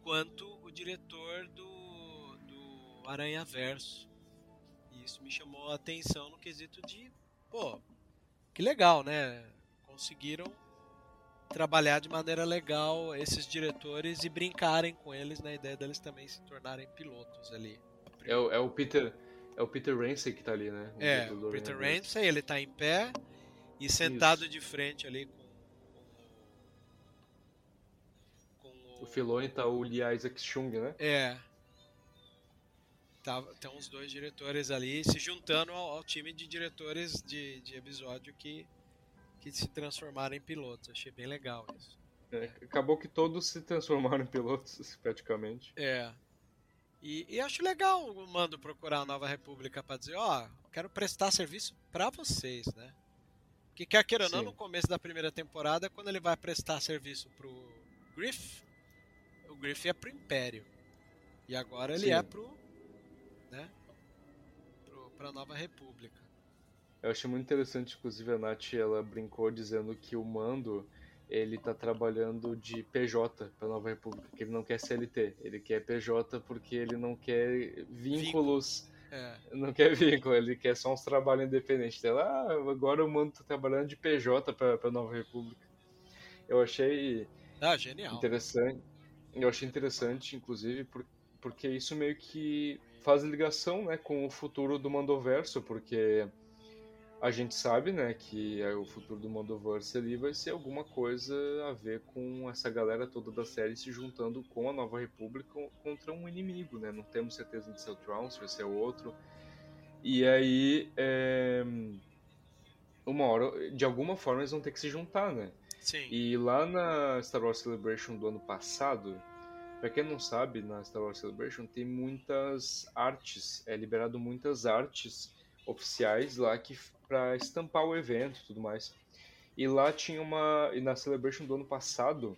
quanto o diretor do, do Aranha Verso. E isso me chamou a atenção no quesito de, pô, que legal, né? Conseguiram trabalhar de maneira legal esses diretores e brincarem com eles na ideia deles também se tornarem pilotos ali. É o, é o Peter é o Peter Ramsey que tá ali, né? O é, o Peter Ramsey, ele tá em pé e sentado Isso. de frente ali com, com, com o... o Filoni tá o Lee Isaac Chung, né? É. Tá, tem uns dois diretores ali se juntando ao, ao time de diretores de, de episódio que que se transformaram em pilotos. Achei bem legal isso. É, acabou que todos se transformaram em pilotos, praticamente. É. E, e acho legal o Mando procurar a Nova República para dizer, ó, oh, quero prestar serviço para vocês, né? Que quer queira ou não, no começo da primeira temporada, quando ele vai prestar serviço pro Griff, o Griff é pro Império. E agora ele Sim. é pro, né, pro, pra Nova República. Eu achei muito interessante, inclusive a Nath, ela brincou dizendo que o Mando, ele tá trabalhando de PJ pra Nova República, que ele não quer CLT, ele quer PJ porque ele não quer vínculos... É. Não quer vínculo, ele quer só uns trabalhos independentes. Ela, ah, agora o Mando tá trabalhando de PJ pra, pra Nova República. Eu achei... Ah, genial. Interessante. Eu achei interessante, inclusive, porque isso meio que faz ligação né, com o futuro do Mandoverso, porque a gente sabe, né, que é o futuro do Mandoverse ali vai ser alguma coisa a ver com essa galera toda da série se juntando com a Nova República contra um inimigo, né? Não temos certeza de ser o Tron, se vai ser outro. E aí, é... uma hora, de alguma forma, eles vão ter que se juntar, né? Sim. E lá na Star Wars Celebration do ano passado, Pra quem não sabe, na Star Wars Celebration tem muitas artes, é liberado muitas artes oficiais lá que para estampar o evento e tudo mais. E lá tinha uma. E na Celebration do ano passado,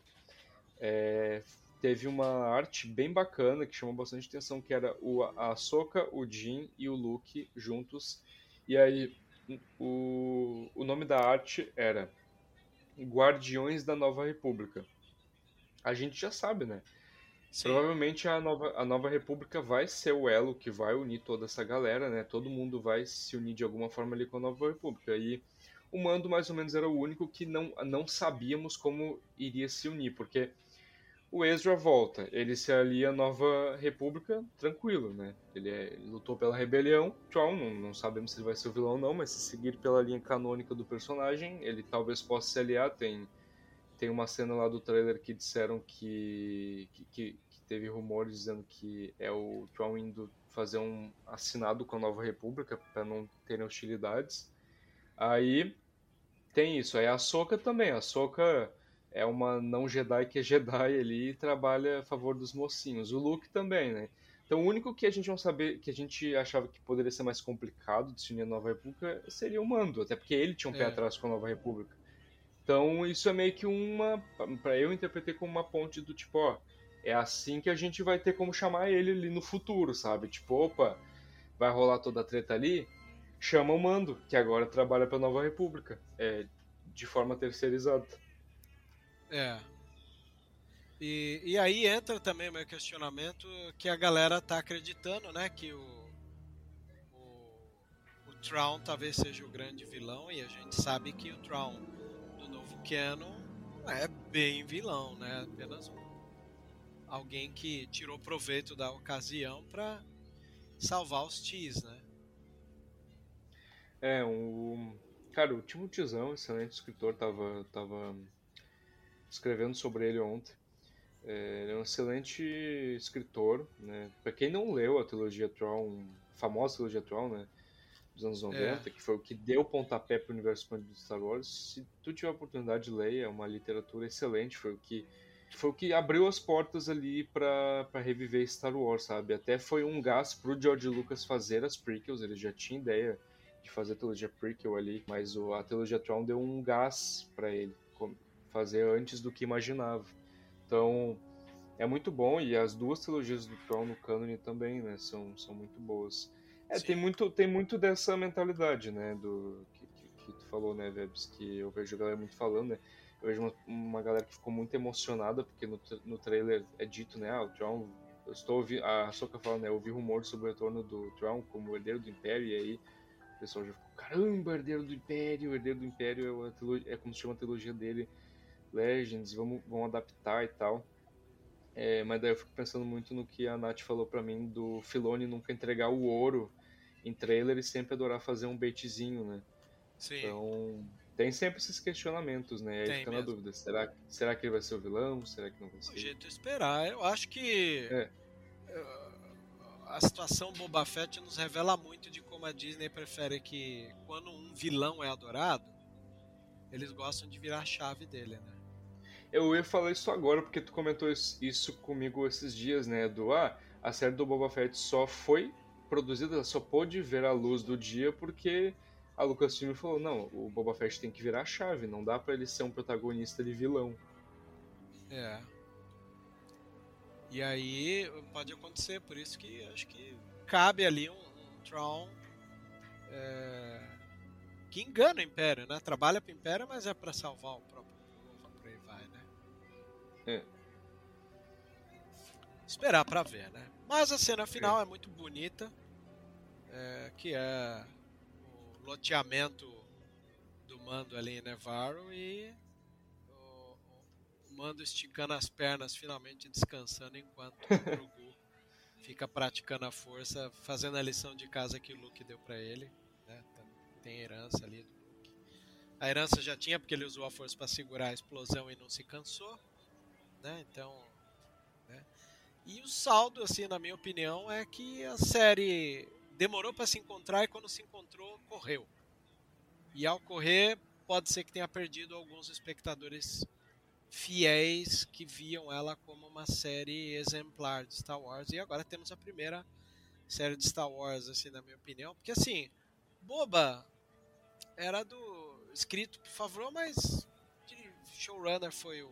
é, teve uma arte bem bacana que chamou bastante atenção, que era o, a Soka, o Jin e o Luke juntos. E aí o, o nome da arte era Guardiões da Nova República. A gente já sabe, né? Sim. Provavelmente a nova, a nova República vai ser o elo que vai unir toda essa galera, né? Todo mundo vai se unir de alguma forma ali com a Nova República. E o Mando, mais ou menos, era o único que não, não sabíamos como iria se unir, porque o Ezra volta, ele se alia à Nova República tranquilo, né? Ele, é, ele lutou pela rebelião, tchau, não, não, sabemos se ele vai ser o vilão ou não, mas se seguir pela linha canônica do personagem, ele talvez possa se aliar, tem... Tem uma cena lá do trailer que disseram que, que, teve rumores dizendo que é o Trump indo fazer um assinado com a Nova República para não terem hostilidades. Aí tem isso. Aí a Soca também. A Soca é uma não Jedi que é Jedi ali e trabalha a favor dos mocinhos. O Luke também, né? Então o único que a gente não saber, que a gente achava que poderia ser mais complicado de se unir à Nova República seria o Mando, até porque ele tinha um pé É. atrás com a Nova República. Então isso é meio que uma, Pra eu interpretei como uma ponte do tipo, ó, é assim que a gente vai ter como chamar ele ali no futuro, sabe? Tipo, opa, vai rolar toda a treta ali, chama o Mando, que agora trabalha pra Nova República, é, de forma terceirizada. É. E, e aí entra também meu questionamento que a galera tá acreditando, né? Que o, o, o Traum talvez seja o grande vilão e a gente sabe que o Traum do novo canon é bem vilão, né? Apenas um, alguém que tirou proveito da ocasião pra salvar os Ts, né? É, um. Cara, o Timo Tizão, excelente escritor, tava, tava escrevendo sobre ele ontem. É, ele é um excelente escritor, né? Pra quem não leu a trilogia Tron, a famosa trilogia Tron, né? Dos anos 90, que foi o que deu pontapé pro universo expandido de Star Wars. Se tu tiver a oportunidade de ler, é uma literatura excelente, foi o que foi o que abriu as portas ali pra pra reviver Star Wars, sabe? Até foi um gás pro George Lucas fazer as prequels, ele já tinha ideia de fazer a trilogia prequel ali, mas o, a trilogia Tron deu um gás pra ele fazer antes do que imaginava. Então, é muito bom e as duas trilogias do Tron no cânone também, né, são, são muito boas. É, Sim. tem muito, tem muito dessa mentalidade, né, do que, que, que tu falou, né, Vebs, que eu vejo a galera muito falando, né, eu vejo uma, uma galera que ficou muito emocionada porque no, no trailer é dito, né, ah, o Tron, eu estou ouvindo, a Soka fala, né, eu ouvi rumores sobre o retorno do Tron como herdeiro do Império e aí o pessoal já ficou, caramba, herdeiro do Império, herdeiro do Império é, é como se chama a trilogia dele, Legends, vamos, vão adaptar e tal. É, mas daí eu fico pensando muito no que a Nath falou pra mim do Filone nunca entregar o ouro em trailer e sempre adorar fazer um baitzinho, né? Sim. Então, tem sempre esses questionamentos, né? E aí Tem fica na mesmo. dúvida, será, será que ele vai ser o vilão? Será que não vai O ser? jeito de esperar. Eu acho que É. eh, a situação Boba Fett nos revela muito de como a Disney prefere que quando um vilão é adorado, eles gostam de virar a chave dele, né? Eu ia falar isso agora, porque tu comentou isso isso comigo esses dias, né? Do, ah, a série do Boba Fett só foi produzida, só pôde ver a luz do dia porque a Lucasfilm falou, não, o Boba Fett tem que virar a chave, não dá pra ele ser um protagonista de vilão. É. E aí pode acontecer, por isso que acho que cabe ali um, um Tron é, que engana o Império, né? Trabalha pro Império, mas é pra salvar o próprio por aí vai, né? É. Esperar pra ver, né? Mas a cena final é, muito bonita, é, que é loteamento do mando ali em Nevarro e o, o mando esticando as pernas, finalmente descansando, enquanto o Grogu fica praticando a força, fazendo a lição de casa que o Luke deu pra ele. Né? Tem herança ali do Luke. A herança já tinha, porque ele usou a força para segurar a explosão e não se cansou. Né? Então. Né? E o saldo, assim, na minha opinião, é que a série demorou para se encontrar e quando se encontrou, correu. E ao correr, pode ser que tenha perdido alguns espectadores fiéis que viam ela como uma série exemplar de Star Wars. E agora temos a primeira série de Star Wars, assim, na minha opinião. Porque, assim, Boba era do escrito por Favreau, mas showrunner foi o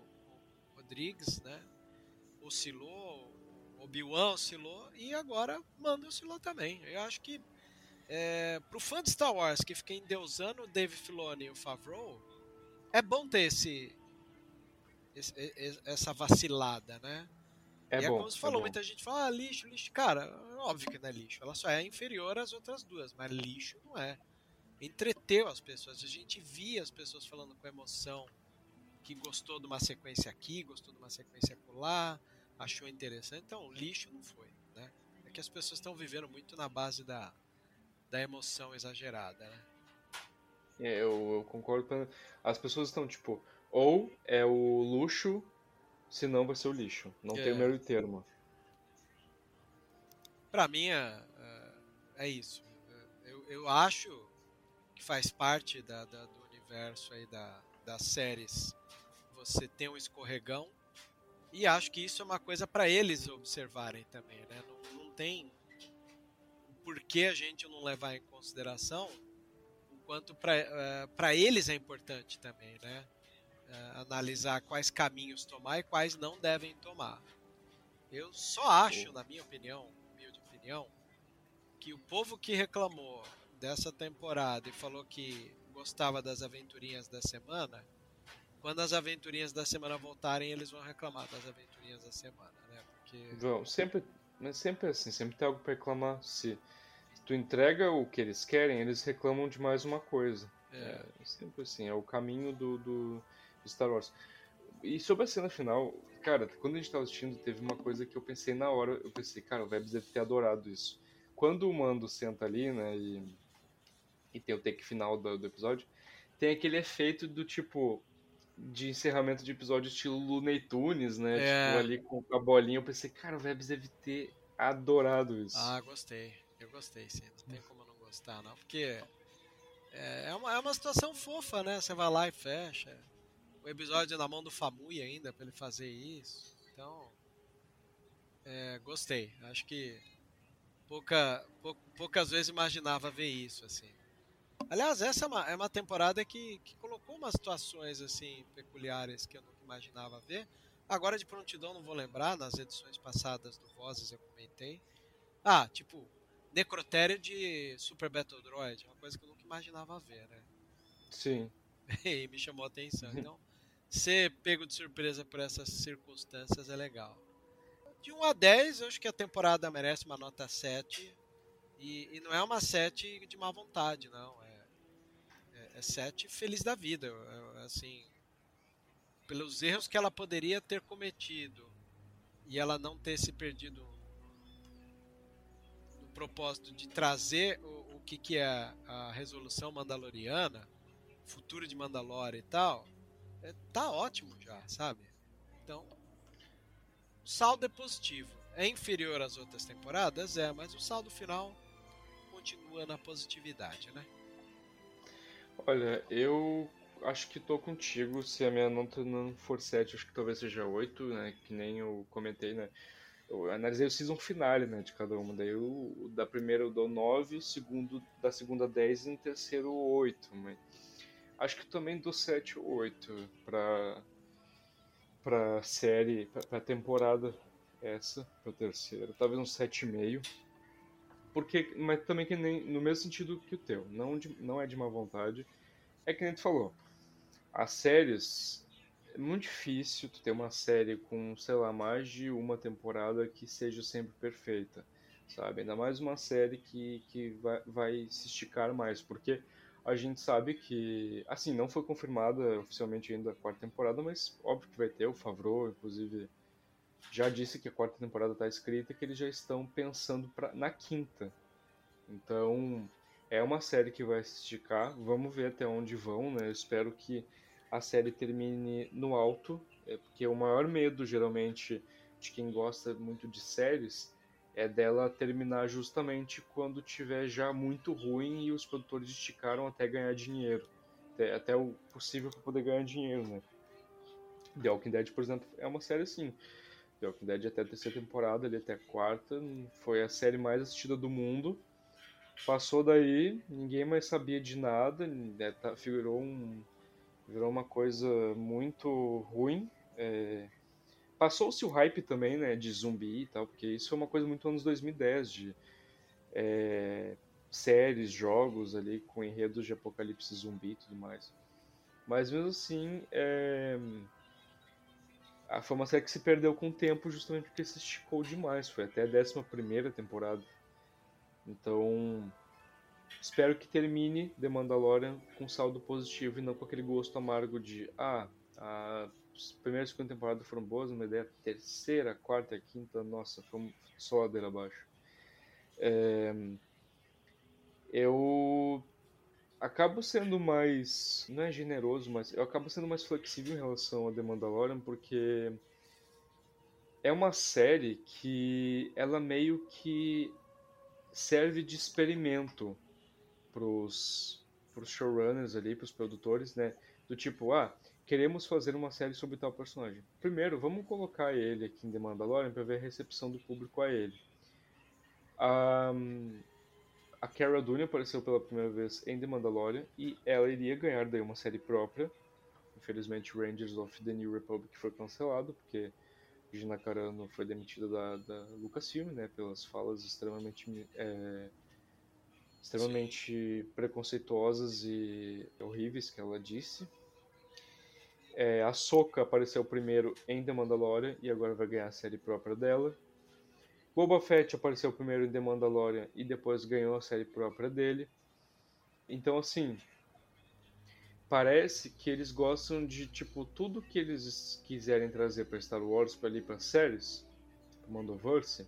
Rodrigues, né? Oscilou, Obi-Wan oscilou e agora Mando oscilou também. Eu acho que é, pro fã de Star Wars que fica endeusando o Dave Filoni e o Favreau, é bom ter esse, esse- essa vacilada, né? É e é bom. como você é falou, bom. muita gente fala, ah, lixo, lixo. Cara, óbvio que não é lixo. Ela só é inferior às outras duas, mas lixo não é. Entreteu as pessoas. A gente via as pessoas falando com emoção que gostou de uma sequência aqui, gostou de uma sequência lá, achou interessante. Então, lixo não foi, né? É que as pessoas estão vivendo muito na base da, da emoção exagerada, né? É, eu, eu concordo. As pessoas estão tipo, ou é o luxo, senão vai ser o lixo. Não tem É. o meio termo. Pra mim é, é- é isso. É, Eu, eu acho que faz parte da, da- do universo aí da, das séries você tem um escorregão. E acho que isso é uma coisa para eles observarem também, né? Não, não tem por que a gente não levar em consideração o quanto para uh, eles é importante também, né? Uh, analisar quais caminhos tomar e quais não devem tomar. Eu só acho, na minha opinião, humilde opinião, que o povo que reclamou dessa temporada e falou que gostava das aventurinhas da semana, quando as aventurinhas da semana voltarem, eles vão reclamar das aventurinhas da semana, né? Porque... Vão, sempre, mas sempre assim, sempre tem algo para reclamar. Se, se, tu entrega o que eles querem, eles reclamam de mais uma coisa. É, é sempre assim, é o caminho do, do Star Wars. E sobre a cena final, cara, quando a gente tava assistindo, teve uma coisa que eu pensei na hora, eu pensei, cara, o Vebs deve ter adorado isso. Quando o Mando senta ali, né, e e tem o take final do, do episódio, tem aquele efeito do tipo de encerramento de episódio estilo Looney Tunes, né? É. Tipo, ali com a bolinha. Eu pensei, cara, o Vebs deve ter adorado isso. Ah, gostei. Eu gostei, sim. Não tem como não gostar, não. Porque é, é, uma, é uma situação fofa, né? Você vai lá e fecha. O episódio é na mão do Famui ainda, pra ele fazer isso. Então, é, gostei. Acho que pouca, pou, poucas vezes imaginava ver isso, assim. Aliás, essa é uma, é uma temporada que, que colocou umas situações assim peculiares que eu nunca imaginava ver. Agora de prontidão não vou lembrar, nas edições passadas do Vozes eu comentei. Ah, tipo, necrotério de Super Battle Droid, uma coisa que eu nunca imaginava ver, né? Sim. e me chamou a atenção. Então, ser pego de surpresa por essas circunstâncias é legal. De 1 a 10, eu acho que a temporada merece uma nota 7. E, e não é uma 7 de má vontade, não. É sete feliz da vida, assim, pelos erros que ela poderia ter cometido e ela não ter se perdido no propósito de trazer o, o que, que é a resolução mandaloriana, futuro de Mandalore e tal, é, tá ótimo já, sabe? Então, o saldo é positivo. É inferior às outras temporadas? É, mas o saldo final continua na positividade, né? Olha, eu acho que tô contigo. Se a minha nota não for 7, acho que talvez seja 8, né? Que nem eu comentei, né? Eu analisei o season finale, né? De cada uma. Daí o da primeira eu dou 9, segundo, da segunda 10 e no terceiro 8. Mas acho que também dou 7 ou 8 pra, pra série, pra, pra temporada essa, pra terceira. Talvez um 7,5 porque, mas também que nem no mesmo sentido que o teu, não, de, não é de má vontade. É que nem tu falou. As séries é muito difícil tu ter uma série com, sei lá, mais de uma temporada que seja sempre perfeita, sabe? Ainda mais uma série que, que vai, vai se esticar mais, porque a gente sabe que, assim, não foi confirmada oficialmente ainda a quarta temporada, mas óbvio que vai ter, o Favreau, inclusive, já disse que a quarta temporada está escrita e que eles já estão pensando pra, na quinta. Então, é uma série que vai se esticar. Vamos ver até onde vão, né? Eu espero que a série termine no alto, é porque o maior medo, geralmente, de quem gosta muito de séries é dela terminar justamente quando tiver já muito ruim e os produtores esticaram até ganhar dinheiro. Até, até o possível para poder ganhar dinheiro, né? The Walking Dead, por exemplo, é uma série assim The Walking Dead até a terceira temporada, ali até a quarta, foi a série mais assistida do mundo. Passou daí, ninguém mais sabia de nada, né, tá, virou, um, virou uma coisa muito ruim. É, Passou-se o hype também, né, de zumbi e tal, porque isso é uma coisa muito anos 2010, de é, séries, jogos ali com enredos de apocalipse zumbi e tudo mais. Mas mesmo assim, é, a foi uma série que se perdeu com o tempo justamente porque se esticou demais. Foi até a 11 temporada. Então, espero que termine The Mandalorian com saldo positivo e não com aquele gosto amargo de ah, as primeiras cinco temporadas foram boas, mas daí a terceira, quarta, quinta, nossa, foi só ladeira abaixo. É, eu acabo sendo mais. Não é generoso, mas eu acabo sendo mais flexível em relação a The Mandalorian, porque é uma série que ela meio que serve de experimento pros, pros showrunners ali, pros produtores, né? Do tipo, ah, queremos fazer uma série sobre tal personagem. Primeiro, vamos colocar ele aqui em The Mandalorian para ver a recepção do público a ele. Um, a Cara Dune apareceu pela primeira vez em The Mandalorian e ela iria ganhar daí uma série própria. Infelizmente, Rangers of the New Republic foi cancelado porque Gina Carano foi demitida da, da Lucasfilm, né, pelas falas extremamente é, extremamente Sim. preconceituosas e horríveis que ela disse. É, a Soka apareceu primeiro em The Mandalorian e agora vai ganhar a série própria dela. Boba Fett apareceu primeiro em The Mandalorian e depois ganhou a série própria dele. Então, assim, parece que eles gostam de, tipo, tudo que eles quiserem trazer para Star Wars, para ali para séries, tipo Mandoverse,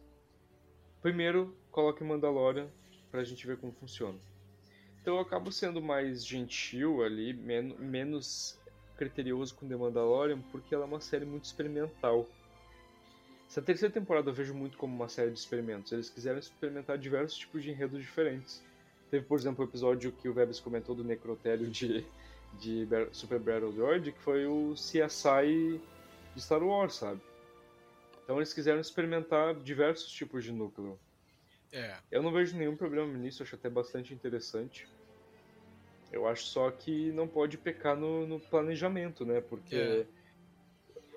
primeiro coloque Mandalorian pra gente ver como funciona. Então eu acabo sendo mais gentil ali, men menos criterioso com The Mandalorian, porque ela é uma série muito experimental. Essa terceira temporada eu vejo muito como uma série de experimentos. Eles quiseram experimentar diversos tipos de enredos diferentes. Teve, por exemplo, o episódio que o Vebs comentou do necrotério de, de Super Battle Droid, que foi o CSI de Star Wars, sabe? Então eles quiseram experimentar diversos tipos de núcleo. É. Eu não vejo nenhum problema nisso, acho até bastante interessante. Eu acho só que não pode pecar no, no planejamento, né? Porque é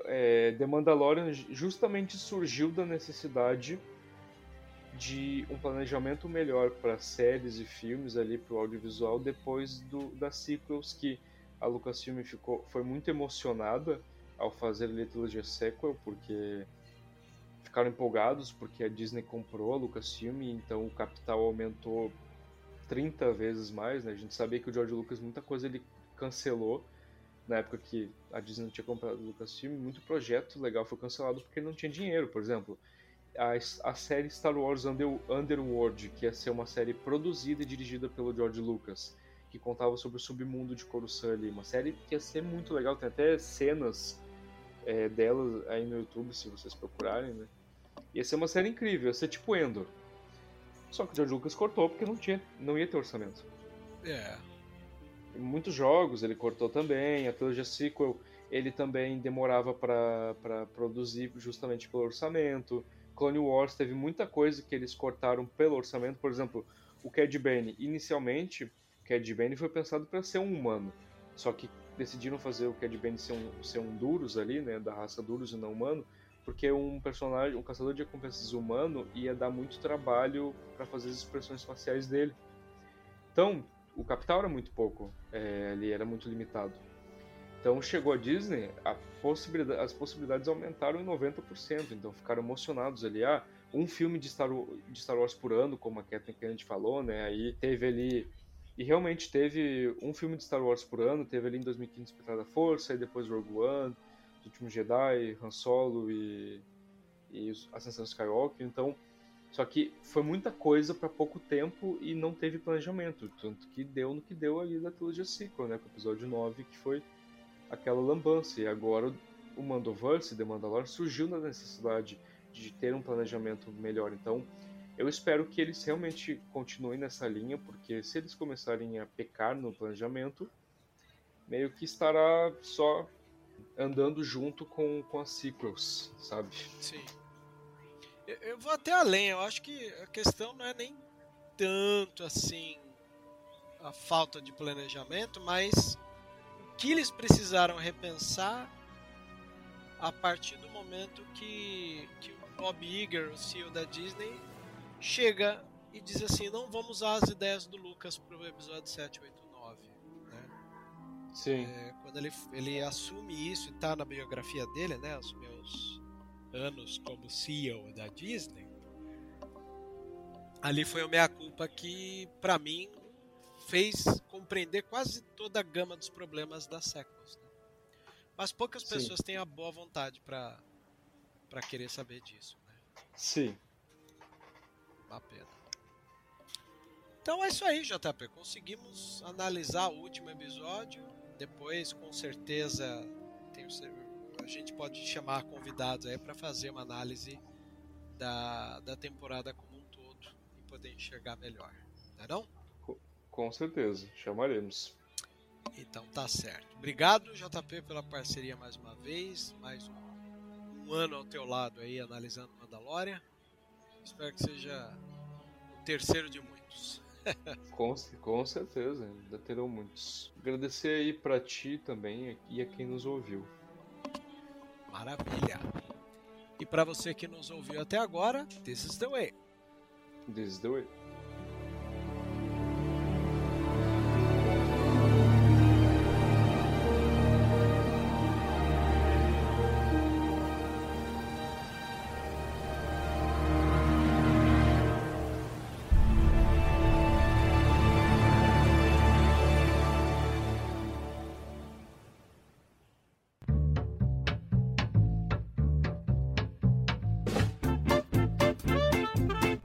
é, The Mandalorian justamente surgiu da necessidade de um planejamento melhor para séries e filmes ali para o audiovisual depois do, das sequels que a Lucasfilm ficou foi muito emocionada ao fazer a trilogia sequel porque ficaram empolgados porque a Disney comprou a Lucasfilm então o capital aumentou 30 vezes mais né? a gente sabia que o George Lucas muita coisa ele cancelou na época que a Disney tinha comprado o Lucasfilm, muito projeto legal foi cancelado porque não tinha dinheiro. Por exemplo, a, a série Star Wars Under, Underworld, que ia ser uma série produzida e dirigida pelo George Lucas, que contava sobre o submundo de Coruscant ali. Uma série que ia ser muito legal, tem até cenas é, dela aí no YouTube, se vocês procurarem, né? Ia ser uma série incrível, ia ser tipo Endor. Só que o George Lucas cortou porque não, tinha, não ia ter orçamento. É muitos jogos ele cortou também, a trilogia sequel ele também demorava para produzir justamente pelo orçamento. Clone Wars teve muita coisa que eles cortaram pelo orçamento, por exemplo, o Cad Bane, inicialmente, o Cad Bane foi pensado para ser um humano, só que decidiram fazer o Cad Bane ser um, ser um Duros ali, né, da raça Duros e não humano, porque um personagem, um caçador de recompensas humano ia dar muito trabalho para fazer as expressões faciais dele. Então, o capital era muito pouco, é, ele era muito limitado. Então chegou a Disney, a possibilidade, as possibilidades aumentaram em 90%, então ficaram emocionados ali. Ah, um filme de Star, de Star Wars por ano, como a Kathleen Kennedy falou, né? Aí teve ali. E realmente teve um filme de Star Wars por ano, teve ali em 2015 Despertar da Força, aí depois Rogue One, Os Últimos Jedi, Han Solo e, e Ascensão Skywalker. Então só que foi muita coisa para pouco tempo e não teve planejamento. Tanto que deu no que deu ali da trilogia sequel, né? Com o episódio 9, que foi aquela lambança. E agora o Mandoverse, The Mandalorian, surgiu na necessidade de ter um planejamento melhor. Então, eu espero que eles realmente continuem nessa linha, porque se eles começarem a pecar no planejamento, meio que estará só andando junto com, com as sequels, sabe? Sim. Eu, vou até além, eu acho que a questão não é nem tanto assim a falta de planejamento, mas o que eles precisaram repensar a partir do momento que, que o Bob Iger, o CEO da Disney, chega e diz assim: não vamos usar as ideias do Lucas para o episódio 7, 8, 9. Né? Sim. É, quando ele, ele assume isso e está na biografia dele, né, os meus anos como CEO da Disney, ali foi a minha culpa que, para mim, fez compreender quase toda a gama dos problemas da Sequels. Né? Mas poucas Sim. pessoas têm a boa vontade para para querer saber disso. Né? Sim. Uma pena. Então é isso aí, JP. Conseguimos analisar o último episódio. Depois, com certeza, tenho gente pode chamar convidados aí para fazer uma análise da, da temporada como um todo e poder enxergar melhor. Não é não? Com, certeza, chamaremos. Então tá certo. Obrigado, JP, pela parceria mais uma vez. Mais um, um ano ao teu lado aí, analisando Mandalorian. Espero que seja o terceiro de muitos. com, com certeza, ainda terão muitos. Agradecer aí para ti também e a quem nos ouviu. Maravilha. E para você que nos ouviu até agora, this is the way. This is the way.